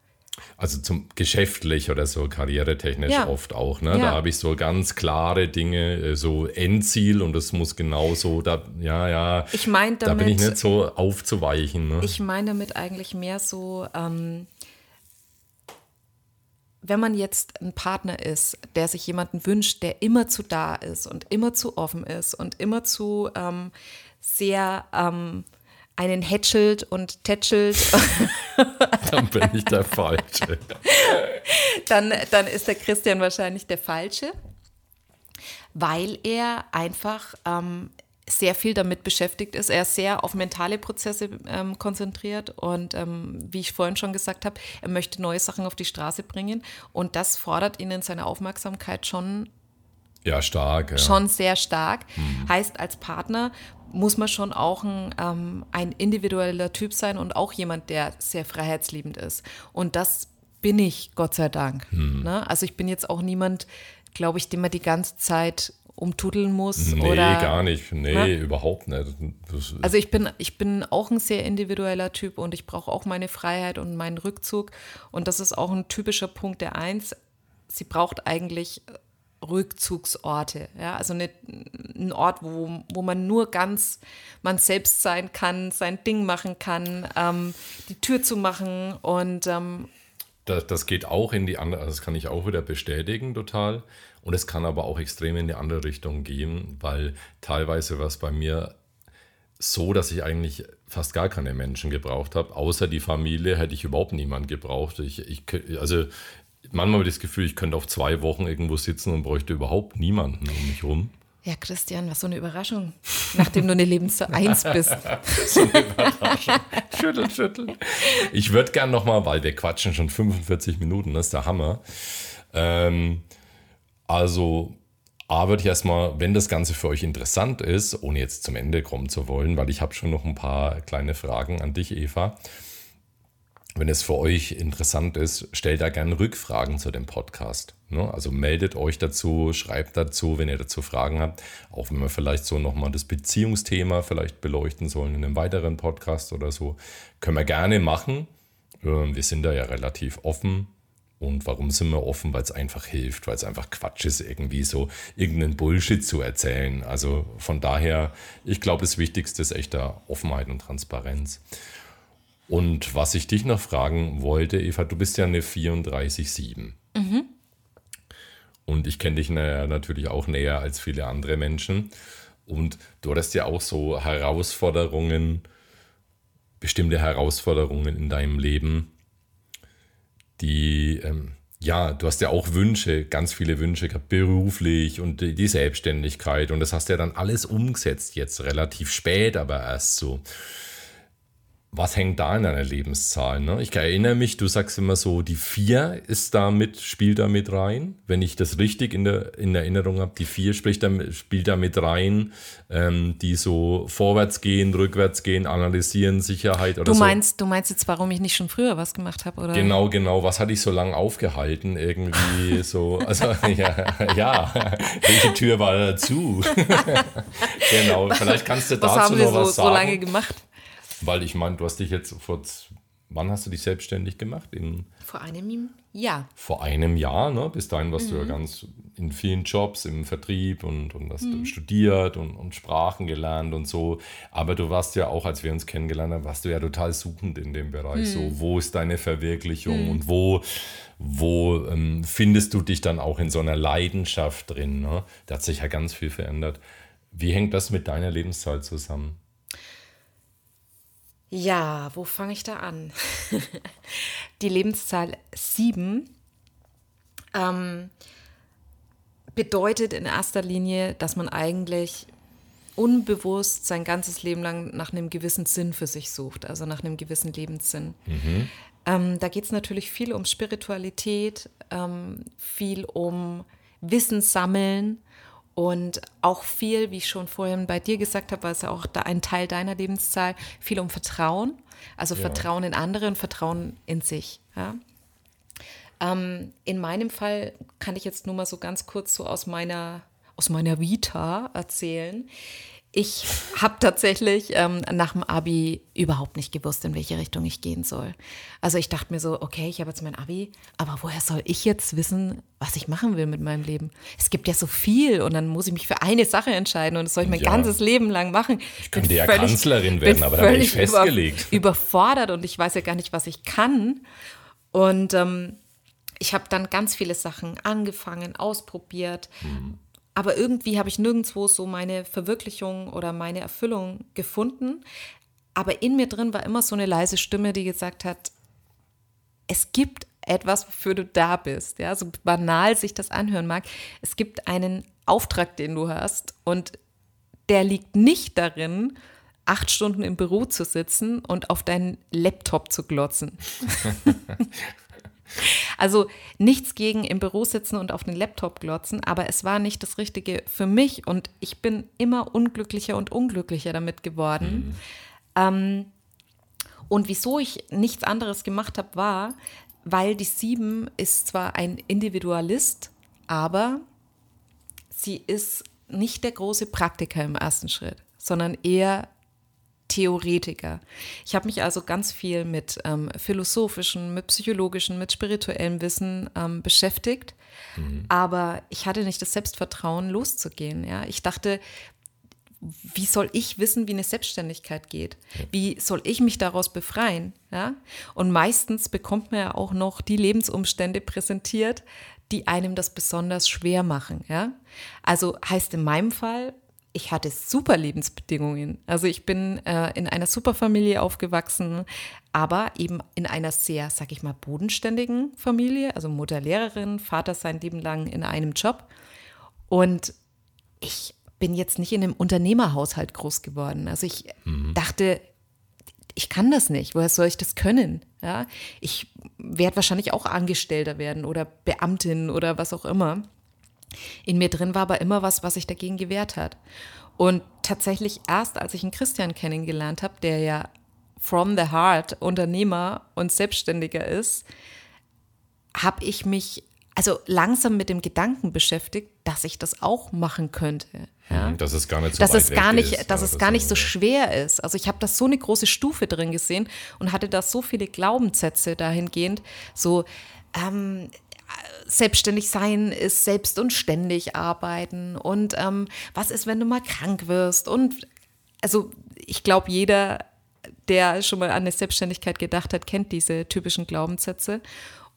Also zum geschäftlich oder so karrieretechnisch Ja. oft auch. Ne? Ja. Da habe ich so ganz klare Dinge, äh, so Endziel und das muss genauso, da, ja, ja. Ich meine da bin ich damit- nicht so aufzuweichen. Ne? Ich meine damit eigentlich mehr so, ähm, wenn man jetzt ein Partner ist, der sich jemanden wünscht, der immer zu da ist und immer zu offen ist und immer zu ähm, sehr ähm, einen hätschelt und tätschelt, [LAUGHS] Dann bin ich der Falsche. dann, dann ist der Christian wahrscheinlich der Falsche, weil er einfach ähm, sehr viel damit beschäftigt ist. Er ist sehr auf mentale Prozesse ähm, konzentriert und ähm, wie ich vorhin schon gesagt habe, er möchte neue Sachen auf die Straße bringen und das fordert ihn in seiner Aufmerksamkeit schon Ja, stark. Ja. schon sehr stark. Heißt, als Partner muss man schon auch ein, ähm, ein individueller Typ sein und auch jemand, der sehr freiheitsliebend ist. Und das bin ich, Gott sei Dank. Ne? Also ich bin jetzt auch niemand, glaube ich, den man die ganze Zeit umtudeln muss. Nee, oder, gar nicht. Nee, Ne? überhaupt nicht. Das, Also ich bin, ich bin auch ein sehr individueller Typ und ich brauche auch meine Freiheit und meinen Rückzug. Und das ist auch ein typischer Punkt der Eins. Sie braucht eigentlich Rückzugsorte. Ja? Also nicht ein Ort, wo, wo man nur ganz man selbst sein kann, sein Ding machen kann, ähm, die Tür zu machen und ähm, das, das geht auch in die andere, also das kann ich auch wieder bestätigen total. Und es kann aber auch extrem in die andere Richtung gehen, weil teilweise war es bei mir so, dass ich eigentlich fast gar keine Menschen gebraucht habe. Außer die Familie hätte ich überhaupt niemanden gebraucht. Ich, ich, also manchmal habe ich das Gefühl, ich könnte auf zwei Wochen irgendwo sitzen und bräuchte überhaupt niemanden um mich rum. ja, Christian, was so eine Überraschung, nachdem du eine Lebenszahl [LAUGHS] 1 bist. [LAUGHS] Schüttel, schüttel. Ich würde gern nochmal, weil wir quatschen schon 45 Minuten, das ist der Hammer. Ähm, also, A, würde ich erstmal, wenn das Ganze für euch interessant ist, ohne jetzt zum Ende kommen zu wollen, weil ich habe schon noch ein paar kleine Fragen an dich, Eva. Wenn es für euch interessant ist, stellt da gerne Rückfragen zu dem Podcast. Ne? Also meldet euch dazu, schreibt dazu, wenn ihr dazu Fragen habt. Auch wenn wir vielleicht so nochmal das Beziehungsthema vielleicht beleuchten sollen in einem weiteren Podcast oder so. Können wir gerne machen. Ähm, Wir sind da ja relativ offen. Und warum sind wir offen? Weil es einfach hilft, weil es einfach Quatsch ist, irgendwie so irgendeinen Bullshit zu erzählen. Also von daher, ich glaube, das Wichtigste ist echter Offenheit und Transparenz. Und was ich dich noch fragen wollte, Eva, du bist ja eine 34-7. Und ich kenne dich na- natürlich auch näher als viele andere Menschen. Und du hattest ja auch so Herausforderungen, bestimmte Herausforderungen in deinem Leben, die, ähm, ja, du hast ja auch Wünsche, ganz viele Wünsche gehabt, beruflich und die, Selbstständigkeit. Und das hast du ja dann alles umgesetzt, jetzt relativ spät, aber erst so. Was hängt da in deiner Lebenszahl? Ne? Ich erinnere mich, du sagst immer so, die 4 ist da mit, spielt da mit rein. Wenn ich das richtig in der in Erinnerung habe, die 4 spricht da, spielt da mit rein, ähm, die so vorwärts gehen, rückwärts gehen, analysieren, Sicherheit oder Du so. meinst, du meinst jetzt, warum ich nicht schon früher was gemacht habe, oder? Genau, genau. Was hat dich so lange aufgehalten? Irgendwie [LAUGHS] so, also ja, ja. welche Tür war da zu? [LAUGHS] genau, vielleicht kannst du Was dazu haben wir noch so, was so sagen. lange gemacht? Weil ich meine, du hast dich jetzt vor wann hast du dich selbstständig gemacht? In, Vor einem Jahr. Vor einem Jahr, ne? Bis dahin warst Mhm. du ja ganz in vielen Jobs im Vertrieb und, und hast studiert und, und Sprachen gelernt und so. Aber du warst ja auch, als wir uns kennengelernt haben, warst du ja total suchend in dem Bereich. So, wo ist deine Verwirklichung und wo, wo ähm, findest du dich dann auch in so einer Leidenschaft drin? Ne? Da hat sich ja ganz viel verändert. Wie hängt das mit deiner Lebenszahl zusammen? Ja, wo fange ich da an? [LAUGHS] Die Lebenszahl 7 ähm, bedeutet in erster Linie, dass man eigentlich unbewusst sein ganzes Leben lang nach einem gewissen Sinn für sich sucht, also nach einem gewissen Lebenssinn. Ähm, da geht es natürlich viel um Spiritualität, ähm, viel um Wissen sammeln und auch viel, wie ich schon vorhin bei dir gesagt habe, war es ja auch da ein Teil deiner Lebenszahl, viel um Vertrauen, also Vertrauen in andere und Vertrauen in sich. Ja? Ähm, in meinem Fall kann ich jetzt nur mal so ganz kurz so aus meiner, aus meiner Vita erzählen. Ich habe tatsächlich ähm, nach dem Abi überhaupt nicht gewusst, in welche Richtung ich gehen soll. Also ich dachte mir so, okay, ich habe jetzt mein Abi, aber woher soll ich jetzt wissen, was ich machen will mit meinem Leben? Es gibt ja so viel und dann muss ich mich für eine Sache entscheiden und das soll ich mein Ja. ganzes Leben lang machen. Ich könnte ja Kanzlerin werden, aber da bin ich festgelegt. Über, überfordert und ich weiß ja gar nicht, was ich kann. Und ähm, ich habe dann ganz viele Sachen angefangen, ausprobiert. Aber irgendwie habe ich nirgendwo so meine Verwirklichung oder meine Erfüllung gefunden. Aber in mir drin war immer so eine leise Stimme, die gesagt hat, es gibt etwas, wofür du da bist. Ja, so banal sich das anhören mag. Es gibt einen Auftrag, den du hast und der liegt nicht darin, acht Stunden im Büro zu sitzen und auf deinen Laptop zu glotzen. [LAUGHS] Also nichts gegen im Büro sitzen und auf den Laptop glotzen, aber es war nicht das Richtige für mich und ich bin immer unglücklicher und unglücklicher damit geworden. Ähm, und wieso ich nichts anderes gemacht habe, war, weil die Sieben ist zwar ein Individualist, aber sie ist nicht der große Praktiker im ersten Schritt, sondern eher Theoretiker. Ich habe mich also ganz viel mit ähm, philosophischen, mit psychologischen, mit spirituellem Wissen ähm, beschäftigt, aber ich hatte nicht das Selbstvertrauen, loszugehen. Ja? Ich dachte, wie soll ich wissen, wie eine Selbstständigkeit geht? Wie soll ich mich daraus befreien? Ja? Und meistens bekommt man ja auch noch die Lebensumstände präsentiert, die einem das besonders schwer machen. Ja? Also heißt in meinem Fall, ich hatte super Lebensbedingungen. Also ich bin äh, in einer super Familie aufgewachsen, aber eben in einer sehr, sag ich mal, bodenständigen Familie. Also Mutter Lehrerin, Vater sein Leben lang in einem Job. Und ich bin jetzt nicht in einem Unternehmerhaushalt groß geworden. Also ich dachte, ich kann das nicht. Woher soll ich das können? Ja, ich werde wahrscheinlich auch Angestellter werden oder Beamtin oder was auch immer. In mir drin war aber immer was, was sich dagegen gewehrt hat. Und tatsächlich erst, als ich einen Christian kennengelernt habe, der ja from the heart Unternehmer und Selbstständiger ist, habe ich mich also langsam mit dem Gedanken beschäftigt, dass ich das auch machen könnte. Ja? Dass es gar nicht so dass weit es gar nicht, ist, dass ja, es gar nicht so schwer ist. Also ich habe da so eine große Stufe drin gesehen und hatte da so viele Glaubenssätze dahingehend, so ähm, selbstständig sein ist selbst und ständig arbeiten. Und ähm, was ist, wenn du mal krank wirst? Und also ich glaube, jeder, der schon mal an eine Selbstständigkeit gedacht hat, kennt diese typischen Glaubenssätze.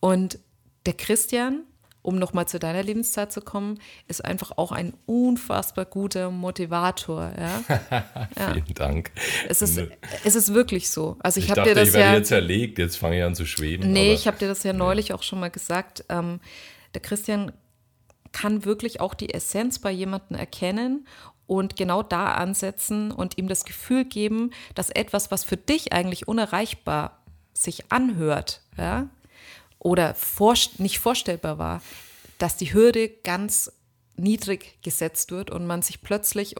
Und der Christian, um nochmal zu deiner Lebenszeit zu kommen, ist einfach auch ein unfassbar guter Motivator. Ja? [LAUGHS] Vielen Dank. Es, ist, es ist wirklich so. Also ich, Ich habe dir das ich werde ja. jetzt erlegt, jetzt fange ich an zu schweben. Nee, aber- ich habe dir das ja neulich auch schon mal gesagt. Ähm, der Christian kann wirklich auch die Essenz bei jemandem erkennen und genau da ansetzen und ihm das Gefühl geben, dass etwas, was für dich eigentlich unerreichbar sich anhört, ja, oder vor, nicht vorstellbar war, dass die Hürde ganz niedrig gesetzt wird und man sich plötzlich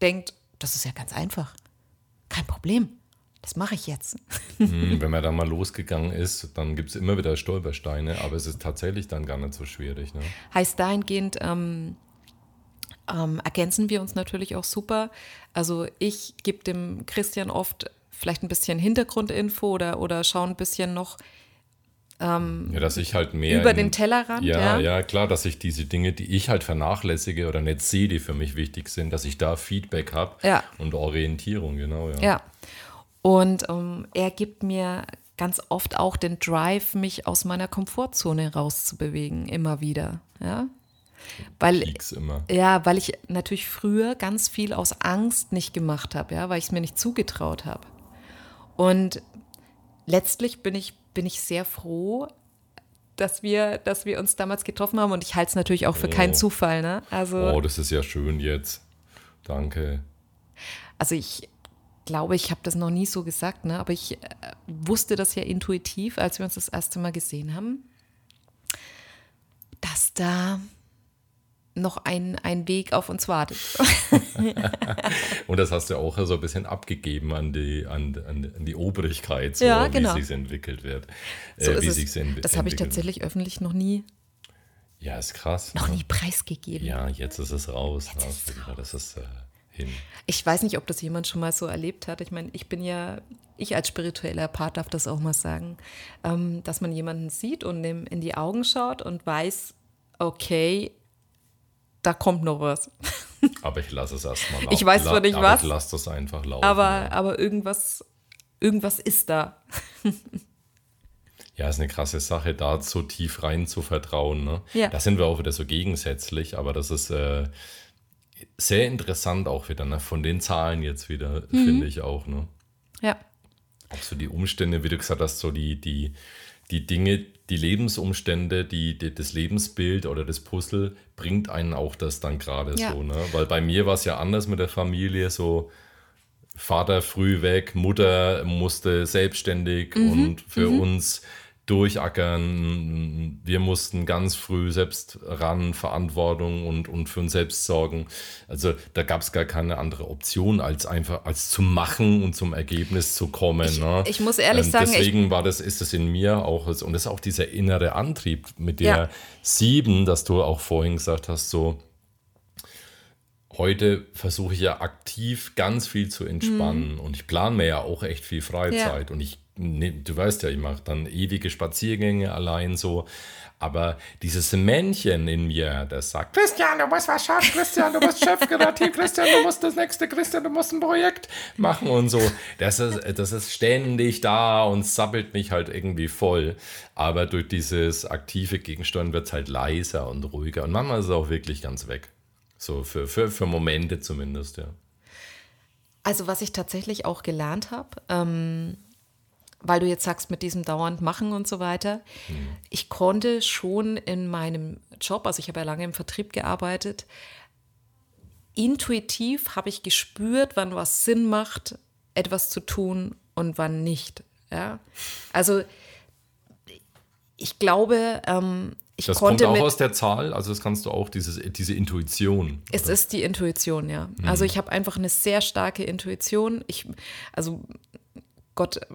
denkt, das ist ja ganz einfach. Kein Problem. Das mache ich jetzt. Hm, Wenn man da mal losgegangen ist, dann gibt es immer wieder Stolpersteine, aber es ist tatsächlich dann gar nicht so schwierig. Ne? Heißt dahingehend, ähm, ähm, ergänzen wir uns natürlich auch super. Also ich gebe dem Christian oft vielleicht ein bisschen Hintergrundinfo oder, oder schaue ein bisschen noch ja, dass ich halt mehr. über in- den Tellerrand. Ja, Ja, ja, klar, dass ich diese Dinge, die ich halt vernachlässige oder nicht sehe, die für mich wichtig sind, dass ich da Feedback habe Ja. und Orientierung, genau, ja. Ja. Und ähm, er gibt mir ganz oft auch den Drive, mich aus meiner Komfortzone rauszubewegen, immer wieder. Ja. Weil, ja, weil ich natürlich früher ganz viel aus Angst nicht gemacht habe, ja, weil ich es mir nicht zugetraut habe. Und letztlich bin ich, bin ich sehr froh, dass wir, dass wir uns damals getroffen haben und ich halte es natürlich auch für keinen Oh. Zufall. Ne? Also, Oh, das ist ja schön jetzt. Danke. also ich glaube, ich habe das noch nie so gesagt, ne? aber ich äh, wusste das ja intuitiv, als wir uns das erste Mal gesehen haben, dass da noch ein, ein Weg auf uns wartet. [LAUGHS] Und das hast du auch so ein bisschen abgegeben an die, an, an, an die Obrigkeit, so, Ja, genau. wie sich entwickelt wird. So äh, wie es. sich's ent- das habe ich tatsächlich öffentlich noch nie, Ja, ist krass. noch ne? nie preisgegeben. Ja, jetzt ist es raus. Jetzt ne? ist Ja, Das ist äh, hin. Ich weiß nicht, ob das jemand schon mal so erlebt hat. Ich meine, ich bin ja, ich als spiritueller Part darf das auch mal sagen, ähm, dass man jemanden sieht und dem in die Augen schaut und weiß, okay, da kommt noch was. [LAUGHS] Aber ich lasse es erstmal Ich weiß zwar nicht aber was, Ich lasse das einfach laufen. Aber, aber irgendwas, irgendwas ist da. Ja, ist eine krasse Sache, da so tief rein zu vertrauen. Ne? Ja. Da sind wir auch wieder so gegensätzlich, aber das ist äh, sehr interessant auch wieder, ne? von den Zahlen jetzt wieder, Mhm. finde ich auch. Ne? Ja. Auch so die Umstände, wie du gesagt hast, so die, die, die Dinge, die Lebensumstände, die, die, das Lebensbild oder das Puzzle bringt einen auch das dann gerade Ja. so. Ne? Weil bei mir war es ja anders mit der Familie, so Vater früh weg, Mutter musste selbstständig Mhm. und für uns durchackern. Wir mussten ganz früh selbst ran, Verantwortung und, und für uns selbst sorgen. Also da gab es gar keine andere Option, als einfach als zu machen und zum Ergebnis zu kommen. Ich- ne? ich muss ehrlich sagen, ich- deswegen war das, ist es in mir auch, und das ist auch dieser innere Antrieb mit der Ja. sieben, dass du auch vorhin gesagt hast, so heute versuche ich ja aktiv ganz viel zu entspannen und ich plane mir ja auch echt viel Freizeit und ich, ne, du weißt ja, ich mache dann ewige Spaziergänge allein so, aber dieses Männchen in mir, das sagt, Christian, du musst was schaffen, Christian, du musst Chefkreativ, Christian, du musst das nächste, Christian, du musst ein Projekt machen und so, das ist, das ist ständig da und sappelt mich halt irgendwie voll, aber durch dieses aktive Gegensteuern wird es halt leiser und ruhiger und manchmal ist es auch wirklich ganz weg. So für, für, für Momente zumindest, ja. Also was ich tatsächlich auch gelernt habe, ähm, weil du jetzt sagst, mit diesem dauernd machen und so weiter, ich konnte schon in meinem Job, also ich habe ja lange im Vertrieb gearbeitet, intuitiv habe ich gespürt, wann was Sinn macht, etwas zu tun und wann nicht. Ja? Also ich glaube, ähm, ich Das konnte kommt auch mit, aus der Zahl, also das kannst du auch, dieses, diese Intuition. Es ist die Intuition, ja. Mhm. Also ich habe einfach eine sehr starke Intuition. Ich, also Gott, äh,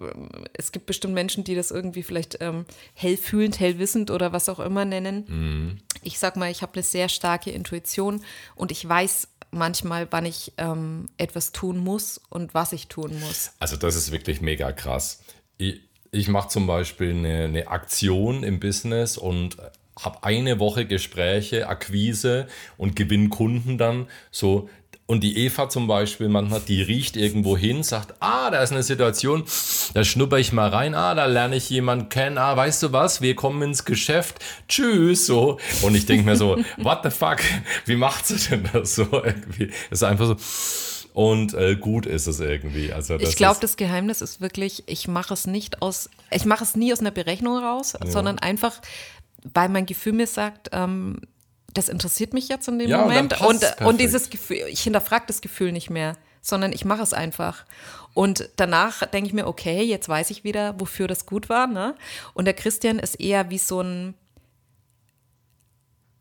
es gibt bestimmt Menschen, die das irgendwie vielleicht ähm, hellfühlend, hellwissend oder was auch immer nennen. Mhm. Ich sag mal, ich habe eine sehr starke Intuition und ich weiß manchmal, wann ich ähm, etwas tun muss und was ich tun muss. Also das ist wirklich mega krass. Ich, ich mache zum Beispiel eine, eine Aktion im Business und habe eine Woche Gespräche, Akquise und gewinne Kunden dann so. Und die Eva zum Beispiel, manchmal, die riecht irgendwo hin, sagt, ah, da ist eine Situation, da schnupper ich mal rein, ah, da lerne ich jemanden kennen, ah, weißt du was, wir kommen ins Geschäft, tschüss, so. Und ich denke mir so, [LAUGHS] what the fuck, wie macht sie denn das so irgendwie? Ist einfach so, und äh, gut ist es irgendwie. Also Ich glaube, das Geheimnis ist wirklich, ich mache es nicht aus, ich mache es nie aus einer Berechnung raus, sondern einfach, weil mein Gefühl mir sagt, ähm, das interessiert mich jetzt in dem Ja, und Moment. Und, und, perfekt. dieses Gefühl, ich hinterfrage das Gefühl nicht mehr, sondern ich mache es einfach. Und danach denke ich mir, okay, jetzt weiß ich wieder, wofür das gut war. Ne? Und der Christian ist eher wie so ein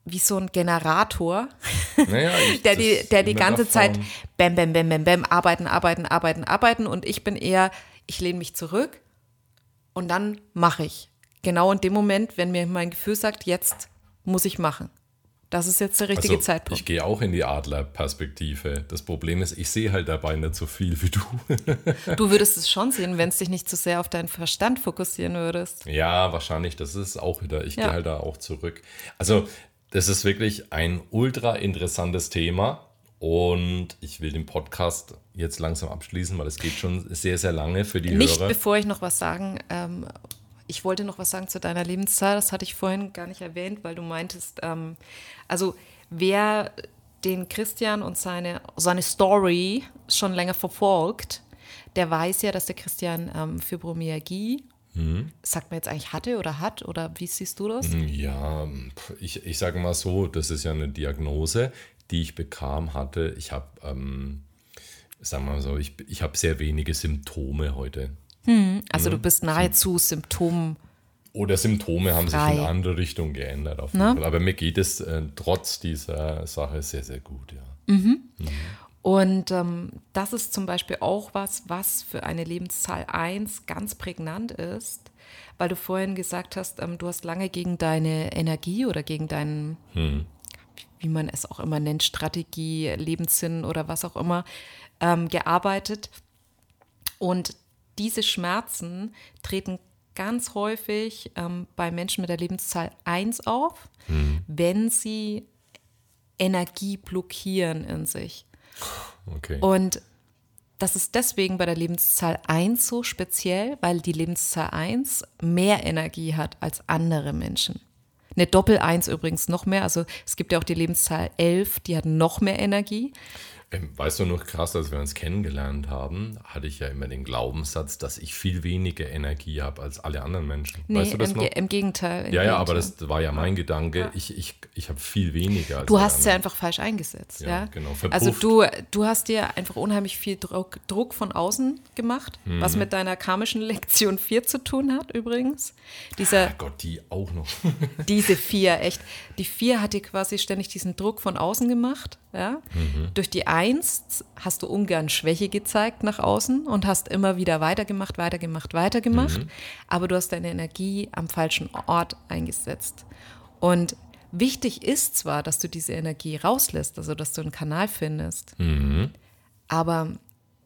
wie so ein Generator, Naja, [LAUGHS] ich- der die, der die ganze Zeit bam, bam, bam, bam, bam, arbeiten, arbeiten, arbeiten, arbeiten und ich bin eher, ich lehne mich zurück und dann mache ich. Genau in dem Moment, wenn mir mein Gefühl sagt, jetzt muss ich machen. Das ist jetzt der richtige Also, Zeitpunkt. ich gehe auch in die Adlerperspektive. Das Problem ist, ich sehe halt dabei nicht so viel wie du. Du [LAUGHS] würdest es schon sehen, wenn es dich nicht zu sehr auf deinen Verstand fokussieren würdest. Ja, wahrscheinlich. Das ist auch wieder. Ich Ja. gehe halt da auch zurück. Also, das ist wirklich ein ultra interessantes Thema. Und ich will den Podcast jetzt langsam abschließen, weil es geht schon sehr, sehr lange für die Nicht Hörer. bevor ich noch was sagen. Ähm, ich wollte noch was sagen zu deiner Lebenszahl. Das hatte ich vorhin gar nicht erwähnt, weil du meintest, ähm, also wer den Christian und seine, seine Story schon länger verfolgt, der weiß ja, dass der Christian ähm, Fibromyalgie, Mhm. sagt man jetzt eigentlich hatte oder hat oder wie siehst du das? Ja, pf, ich, ich sage mal so, das ist ja eine Diagnose, die ich bekam, hatte. Ich habe, ähm, sagen wir mal so, ich, ich habe sehr wenige Symptome heute. Also du bist nahezu Symptom. Oder Symptome haben sich Frei. in andere Richtungen geändert. Auf jeden Ne? Fall. Aber mir geht es äh, trotz dieser Sache sehr, sehr gut, ja. Und ähm, das ist zum Beispiel auch was, was für eine Lebenszahl 1 ganz prägnant ist, weil du vorhin gesagt hast, ähm, du hast lange gegen deine Energie oder gegen deinen, wie man es auch immer nennt, Strategie, Lebenssinn oder was auch immer, ähm, gearbeitet. Und diese Schmerzen treten ganz häufig ähm, bei Menschen mit der Lebenszahl 1 auf, wenn sie Energie blockieren in sich. Okay. Und das ist deswegen bei der Lebenszahl 1 so speziell, weil die Lebenszahl 1 mehr Energie hat als andere Menschen. Eine Doppel-1 übrigens noch mehr. Also es gibt ja auch die Lebenszahl 11, die hat noch mehr Energie. Ähm, weißt du noch krass, als wir uns kennengelernt haben, hatte ich ja immer den Glaubenssatz, dass ich viel weniger Energie habe als alle anderen Menschen. Nee, weißt du das im, noch? Im Gegenteil. im Ja, ja, aber das war ja mein Gedanke. Ich, ich, ich habe viel weniger als Du hast ja anderen. einfach falsch eingesetzt. Ja, Ja, genau, Also verpufft. du, du hast dir einfach unheimlich viel Druck, Druck von außen gemacht, was Mhm. mit deiner karmischen Lektion 4 zu tun hat übrigens. Dieser, Gott, die auch noch. Diese vier, echt. Die vier hat dir quasi ständig diesen Druck von außen gemacht. Ja? Durch die Eins hast du ungern Schwäche gezeigt nach außen und hast immer wieder weitergemacht, weitergemacht, weitergemacht. Aber du hast deine Energie am falschen Ort eingesetzt. Und wichtig ist zwar, dass du diese Energie rauslässt, also dass du einen Kanal findest, aber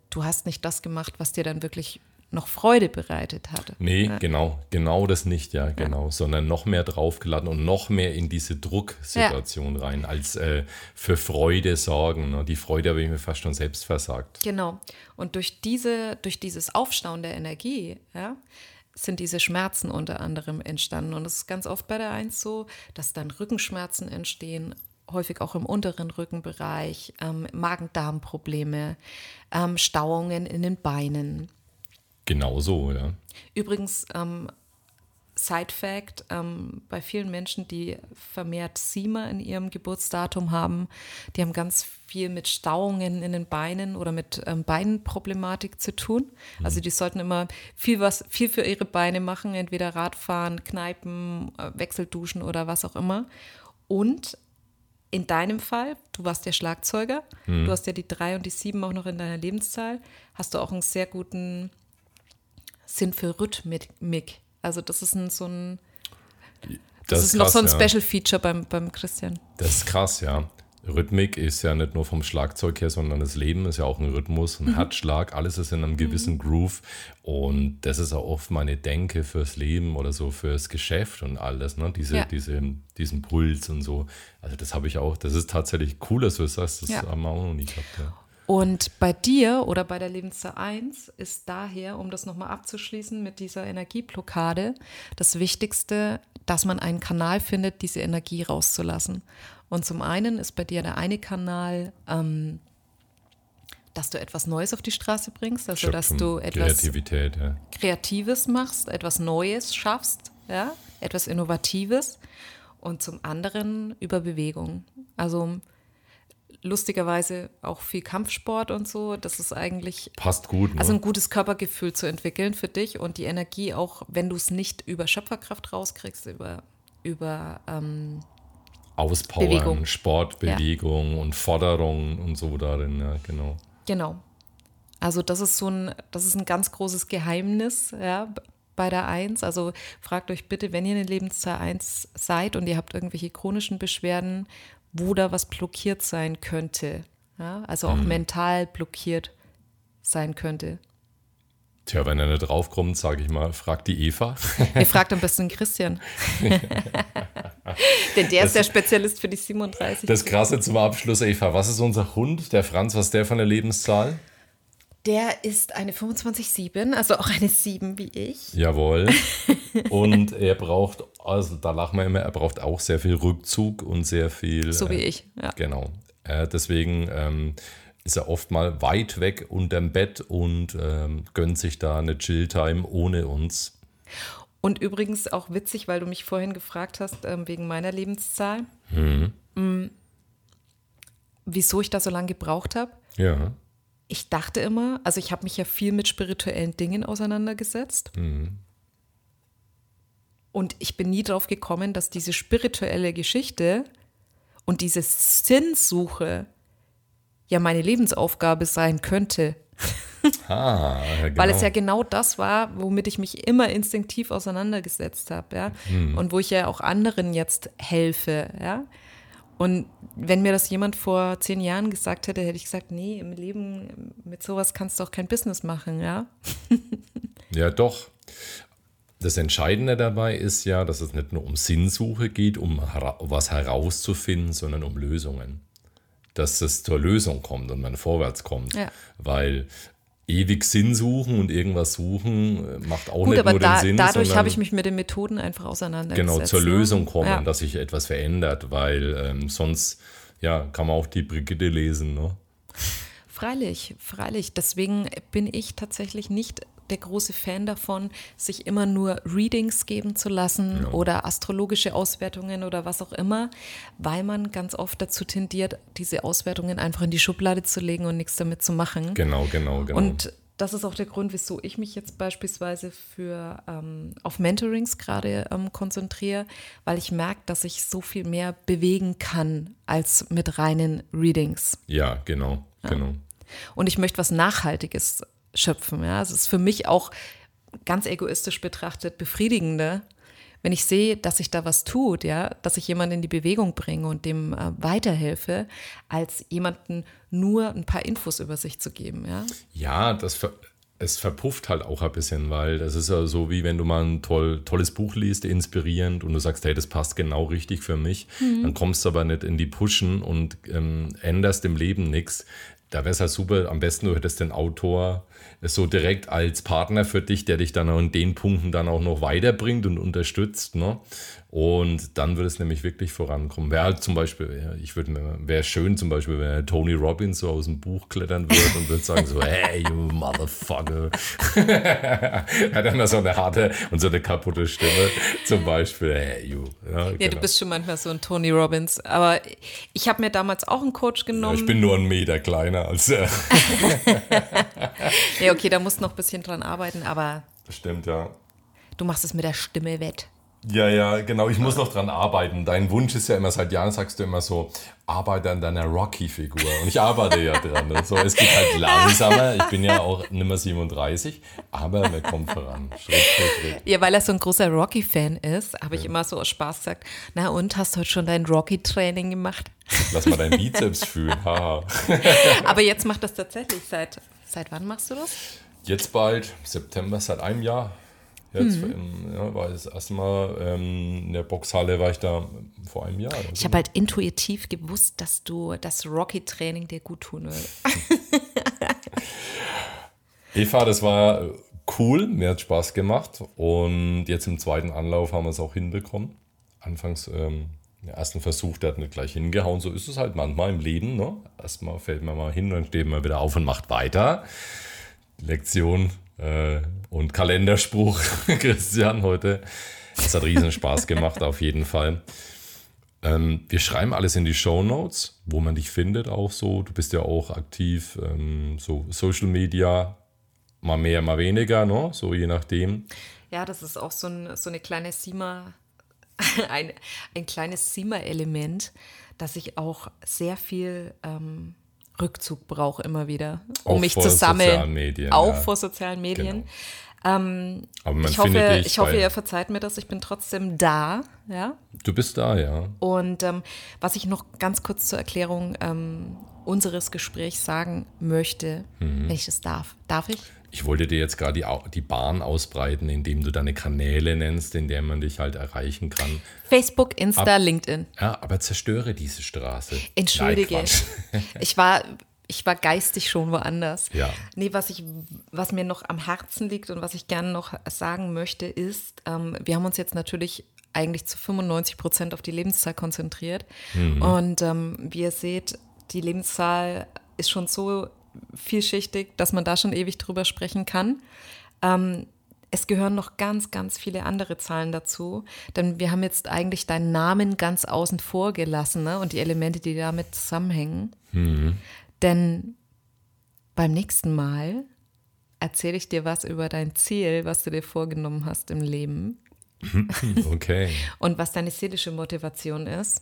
du hast nicht das gemacht, was dir dann wirklich noch Freude bereitet hatte. Nee, genau, genau das nicht, ja, genau, sondern noch mehr draufgeladen und noch mehr in diese Drucksituation rein, als äh, für Freude sorgen. Ne? Die Freude habe ich mir fast schon selbst versagt. Genau. Und durch, diese, durch dieses Aufstauen der Energie ja, sind diese Schmerzen unter anderem entstanden. Und es ist ganz oft bei der Eins so, dass dann Rückenschmerzen entstehen, häufig auch im unteren Rückenbereich, ähm, Magen-Darm-Probleme, ähm, Stauungen in den Beinen. Genau so, ja. Übrigens, ähm, Side Fact, ähm, bei vielen Menschen, die vermehrt SIMA in ihrem Geburtsdatum haben, die haben ganz viel mit Stauungen in den Beinen oder mit ähm, Beinproblematik zu tun. Also die sollten immer viel was, viel für ihre Beine machen, entweder Radfahren, Kneipen, äh, Wechselduschen oder was auch immer. Und in deinem Fall, du warst der Schlagzeuger, du hast ja die drei und die sieben auch noch in deiner Lebenszahl, hast du auch einen sehr guten Sinn für Rhythmik. Also das ist ein, so ein, das, ist noch krass, so ein ja. Special Feature beim, beim Christian. Das ist krass, ja. Rhythmik ist ja nicht nur vom Schlagzeug her, sondern das Leben ist ja auch ein Rhythmus, Mhm. ein Herzschlag, alles ist in einem gewissen Groove. Und das ist auch oft meine Denke fürs Leben oder so fürs Geschäft und alles, ne? Diese, Ja. diese, diesen Puls und so. Also das habe ich auch, das ist tatsächlich cool, dass du das sagst, das Ja. haben wir auch noch nie gehabt. Ja. Und bei dir oder bei der Lebenszahl 1 ist daher, um das nochmal abzuschließen mit dieser Energieblockade, das Wichtigste, dass man einen Kanal findet, diese Energie rauszulassen. Und zum einen ist bei dir der eine Kanal, ähm, dass du etwas Neues auf die Straße bringst, also dass Schöpfen, du etwas ja. Kreatives machst, etwas Neues schaffst, ja, etwas Innovatives und zum anderen über Bewegung. Also lustigerweise auch viel Kampfsport und so. Das ist eigentlich Passt gut, ne? also ein gutes Körpergefühl zu entwickeln für dich und die Energie auch, wenn du es nicht über Schöpferkraft rauskriegst, über über ähm, Auspowern, Bewegung. Sport, Bewegung und Forderung und so darin, ja, genau. Genau. Also das ist so ein, das ist ein ganz großes Geheimnis, ja, bei der 1. Also fragt euch bitte, wenn ihr eine Lebenszahl 1 seid und ihr habt irgendwelche chronischen Beschwerden, wo da was blockiert sein könnte. Ja? Also auch mhm. mental blockiert sein könnte. Tja, wenn er nicht draufkommt, sage ich mal, fragt die Eva. Ihr [LAUGHS] fragt am besten Christian. [LAUGHS] Denn der das, ist der Spezialist für die 37. Das Krasse zum Abschluss, Eva. Was ist unser Hund, der Franz? Was ist der von der Lebenszahl? Der ist eine 25-7, also auch eine 7 wie ich. Jawohl. [LAUGHS] Und er braucht, also da lachen wir immer, er braucht auch sehr viel Rückzug und sehr viel. So wie äh, ich, ja. Genau. Äh, deswegen ähm, ist er oft mal weit weg unterm Bett und ähm, gönnt sich da eine Chill-Time ohne uns. Und übrigens auch witzig, weil du mich vorhin gefragt hast, ähm, wegen meiner Lebenszahl, mhm. mh, wieso ich da so lange gebraucht habe. Ja. Ich dachte immer, also ich habe mich ja viel mit spirituellen Dingen auseinandergesetzt. Mhm. Und ich bin nie drauf gekommen, dass diese spirituelle Geschichte und diese Sinnsuche ja meine Lebensaufgabe sein könnte. Ah, ja, genau. [LAUGHS] Weil es ja genau das war, womit ich mich immer instinktiv auseinandergesetzt habe, ja. Hm. Und wo ich ja auch anderen jetzt helfe, ja. Und wenn mir das jemand vor zehn Jahren gesagt hätte, hätte ich gesagt, nee, im Leben mit sowas kannst du auch kein Business machen, ja. [LAUGHS] ja, doch. Das Entscheidende dabei ist ja, dass es nicht nur um Sinnsuche geht, um was herauszufinden, sondern um Lösungen dass es zur Lösung kommt und man vorwärts kommt. Ja. Weil ewig Sinn suchen und irgendwas suchen äh, macht auch Gut, nicht nur da, den Sinn. Dadurch habe ich mich mit den Methoden einfach auseinandergesetzt. Genau, zur ne? Lösung kommen, ja. dass sich etwas verändert, weil ähm, sonst ja, kann man auch die Brigitte lesen. Ne? Freilich, freilich. Deswegen bin ich tatsächlich nicht der große Fan davon, sich immer nur Readings geben zu lassen ja. oder astrologische Auswertungen oder was auch immer, weil man ganz oft dazu tendiert, diese Auswertungen einfach in die Schublade zu legen und nichts damit zu machen. Genau, genau, genau. Und das ist auch der Grund, wieso ich mich jetzt beispielsweise für ähm, auf Mentorings gerade ähm, konzentriere, weil ich merke, dass ich so viel mehr bewegen kann als mit reinen Readings. Ja, genau, ja. genau. Und ich möchte was Nachhaltiges schöpfen. Ja, es ist für mich auch ganz egoistisch betrachtet befriedigender, wenn ich sehe, dass sich da was tut, ja, dass ich jemanden in die Bewegung bringe und dem äh, weiterhelfe, als jemanden nur ein paar Infos über sich zu geben, ja. Ja, das ver es verpufft halt auch ein bisschen, weil das ist ja so, wie wenn du mal ein toll, tolles Buch liest, inspirierend und du sagst, hey, das passt genau richtig für mich, mhm. dann kommst du aber nicht in die Pushen und ähm, änderst im Leben nichts. Da wäre es halt super, am besten du hättest den Autor so direkt als Partner für dich, der dich dann auch in den Punkten dann auch noch weiterbringt und unterstützt. Ne? Und dann würde es nämlich wirklich vorankommen. Wäre halt zum Beispiel, ich würde wäre schön zum Beispiel, wenn Tony Robbins so aus dem Buch klettern würde und würde sagen so, [LAUGHS] hey, you motherfucker. [LAUGHS] Hat immer so eine harte und so eine kaputte Stimme. Zum Beispiel, hey, you. Ja, ja genau. du bist schon manchmal so ein Tony Robbins. Aber ich habe mir damals auch einen Coach genommen. Ja, ich bin nur einen Meter kleiner als er. [LAUGHS] ja, okay, da musst du noch ein bisschen dran arbeiten, aber. Stimmt, ja. Du machst es mit der Stimme wett. Ja, ja, genau. Ich muss noch dran arbeiten. Dein Wunsch ist ja immer, seit Jahren sagst du immer so, arbeite an deiner Rocky-Figur. Und ich arbeite ja dran. So, es geht halt langsamer. Ich bin ja auch nimmer 37, aber wir kommen voran. Schritt für Schritt. Ja, weil er so ein großer Rocky-Fan ist, habe ich immer so aus Spaß gesagt, na und, hast du heute schon dein Rocky-Training gemacht? Lass mal deinen Bizeps fühlen. [LAUGHS] Aber jetzt macht das tatsächlich. Seit, seit wann machst du das? Jetzt bald, September, seit einem Jahr. Jetzt mhm. ja, war das erste Mal ähm, in der Boxhalle war ich da vor einem Jahr. Ich habe halt intuitiv gewusst, dass du das Rocky-Training dir gut tun würde. [LAUGHS] Eva, das war cool, mir hat Spaß gemacht und jetzt im zweiten Anlauf haben wir es auch hinbekommen. Anfangs ähm, im ersten Versuch, der hat nicht gleich hingehauen, so ist es halt manchmal im Leben. Ne? Erstmal fällt man mal hin, dann steht man wieder auf und macht weiter. Lektion äh, und Kalenderspruch, [LAUGHS] Christian, heute. Es hat riesen Spaß gemacht, auf jeden Fall. Ähm, wir schreiben alles in die Show Notes, wo man dich findet, auch so. Du bist ja auch aktiv, ähm, so Social Media, mal mehr, mal weniger, ne? so je nachdem. Ja, das ist auch so, ein, so eine kleine Sima, [LAUGHS] ein, ein kleines Sima-Element, dass ich auch sehr viel ähm, Rückzug brauche immer wieder, um Auch mich zu sammeln. Medien, auch ja. vor sozialen Medien. Ähm, Aber man ich hoffe, ich hoffe, ihr verzeiht mir das. Ich bin trotzdem da, ja. Du bist da, ja. Und ähm, was ich noch ganz kurz zur Erklärung ähm, unseres Gesprächs sagen möchte, Mhm. wenn ich das darf. Darf ich? Ich wollte dir jetzt gerade die, die Bahn ausbreiten, indem du deine Kanäle nennst, in der man dich halt erreichen kann. Facebook, Insta, LinkedIn. Ja, aber zerstöre diese Straße. Entschuldige. Nein, [LAUGHS] ich war, ich war geistig schon woanders. Ja. Nee, was ich, was mir noch am Herzen liegt und was ich gerne noch sagen möchte, ist, ähm, wir haben uns jetzt natürlich eigentlich zu 95 Prozent auf die Lebenszahl konzentriert. Und ähm, wie ihr seht, die Lebenszahl ist schon so vielschichtig, dass man da schon ewig drüber sprechen kann. Ähm, es gehören noch ganz, ganz viele andere Zahlen dazu, denn wir haben jetzt eigentlich deinen Namen ganz außen vor gelassen ne? und die Elemente, die damit zusammenhängen. Denn beim nächsten Mal erzähle ich dir was über dein Ziel, was du dir vorgenommen hast im Leben [LAUGHS] Okay. und was deine seelische Motivation ist.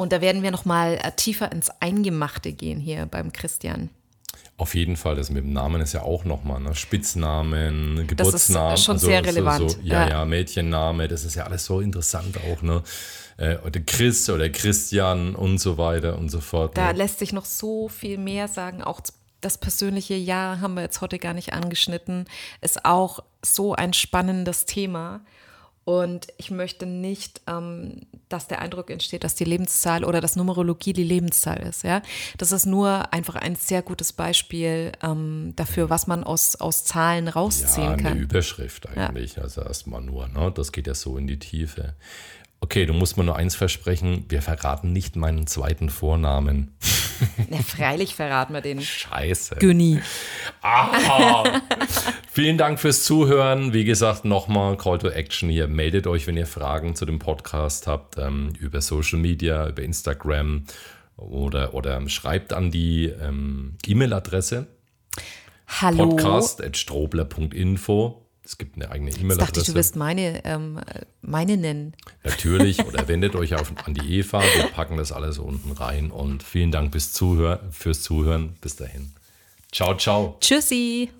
Und da werden wir noch mal äh, tiefer ins Eingemachte gehen hier beim Christian. Auf jeden Fall, das mit dem Namen ist ja auch nochmal, ne? Spitznamen, Das ist Geburtsnamen. schon sehr relevant, So, so, ja, ja. ja, Mädchenname, das ist ja alles so interessant auch, ne? Äh, Oder Chris oder Christian und so weiter und so fort. Da ne? lässt sich noch so viel mehr sagen. Auch das persönliche Jahr haben wir jetzt heute gar nicht angeschnitten. Ist auch so ein spannendes Thema. Und ich möchte nicht, ähm, dass der Eindruck entsteht, dass die Lebenszahl oder dass Numerologie die Lebenszahl ist. Ja? Das ist nur einfach ein sehr gutes Beispiel ähm, dafür, was man aus, aus Zahlen Ja, rausziehen eine kann. Überschrift eigentlich, also erstmal nur, ne? Das geht ja so in die Tiefe. Okay, du musst mir nur eins versprechen, wir verraten nicht meinen zweiten Vornamen. Ja, freilich verraten wir den Scheiße. Günni. Aha. Vielen Dank fürs Zuhören. Wie gesagt, nochmal Call to Action hier. Meldet euch, wenn ihr Fragen zu dem Podcast habt, ähm, über Social Media, über Instagram oder, oder schreibt an die ähm, E-Mail-Adresse Hallo. podcast.strobler.info. Es gibt eine eigene dachte ich, E-Mail-Adresse. du wirst meine, ähm, meine nennen. Natürlich. [LAUGHS] Oder wendet euch auf, an die Eva. Wir packen das alles unten rein. Und vielen Dank bis Zuhör, fürs Zuhören. Bis dahin. Ciao, ciao. Tschüssi.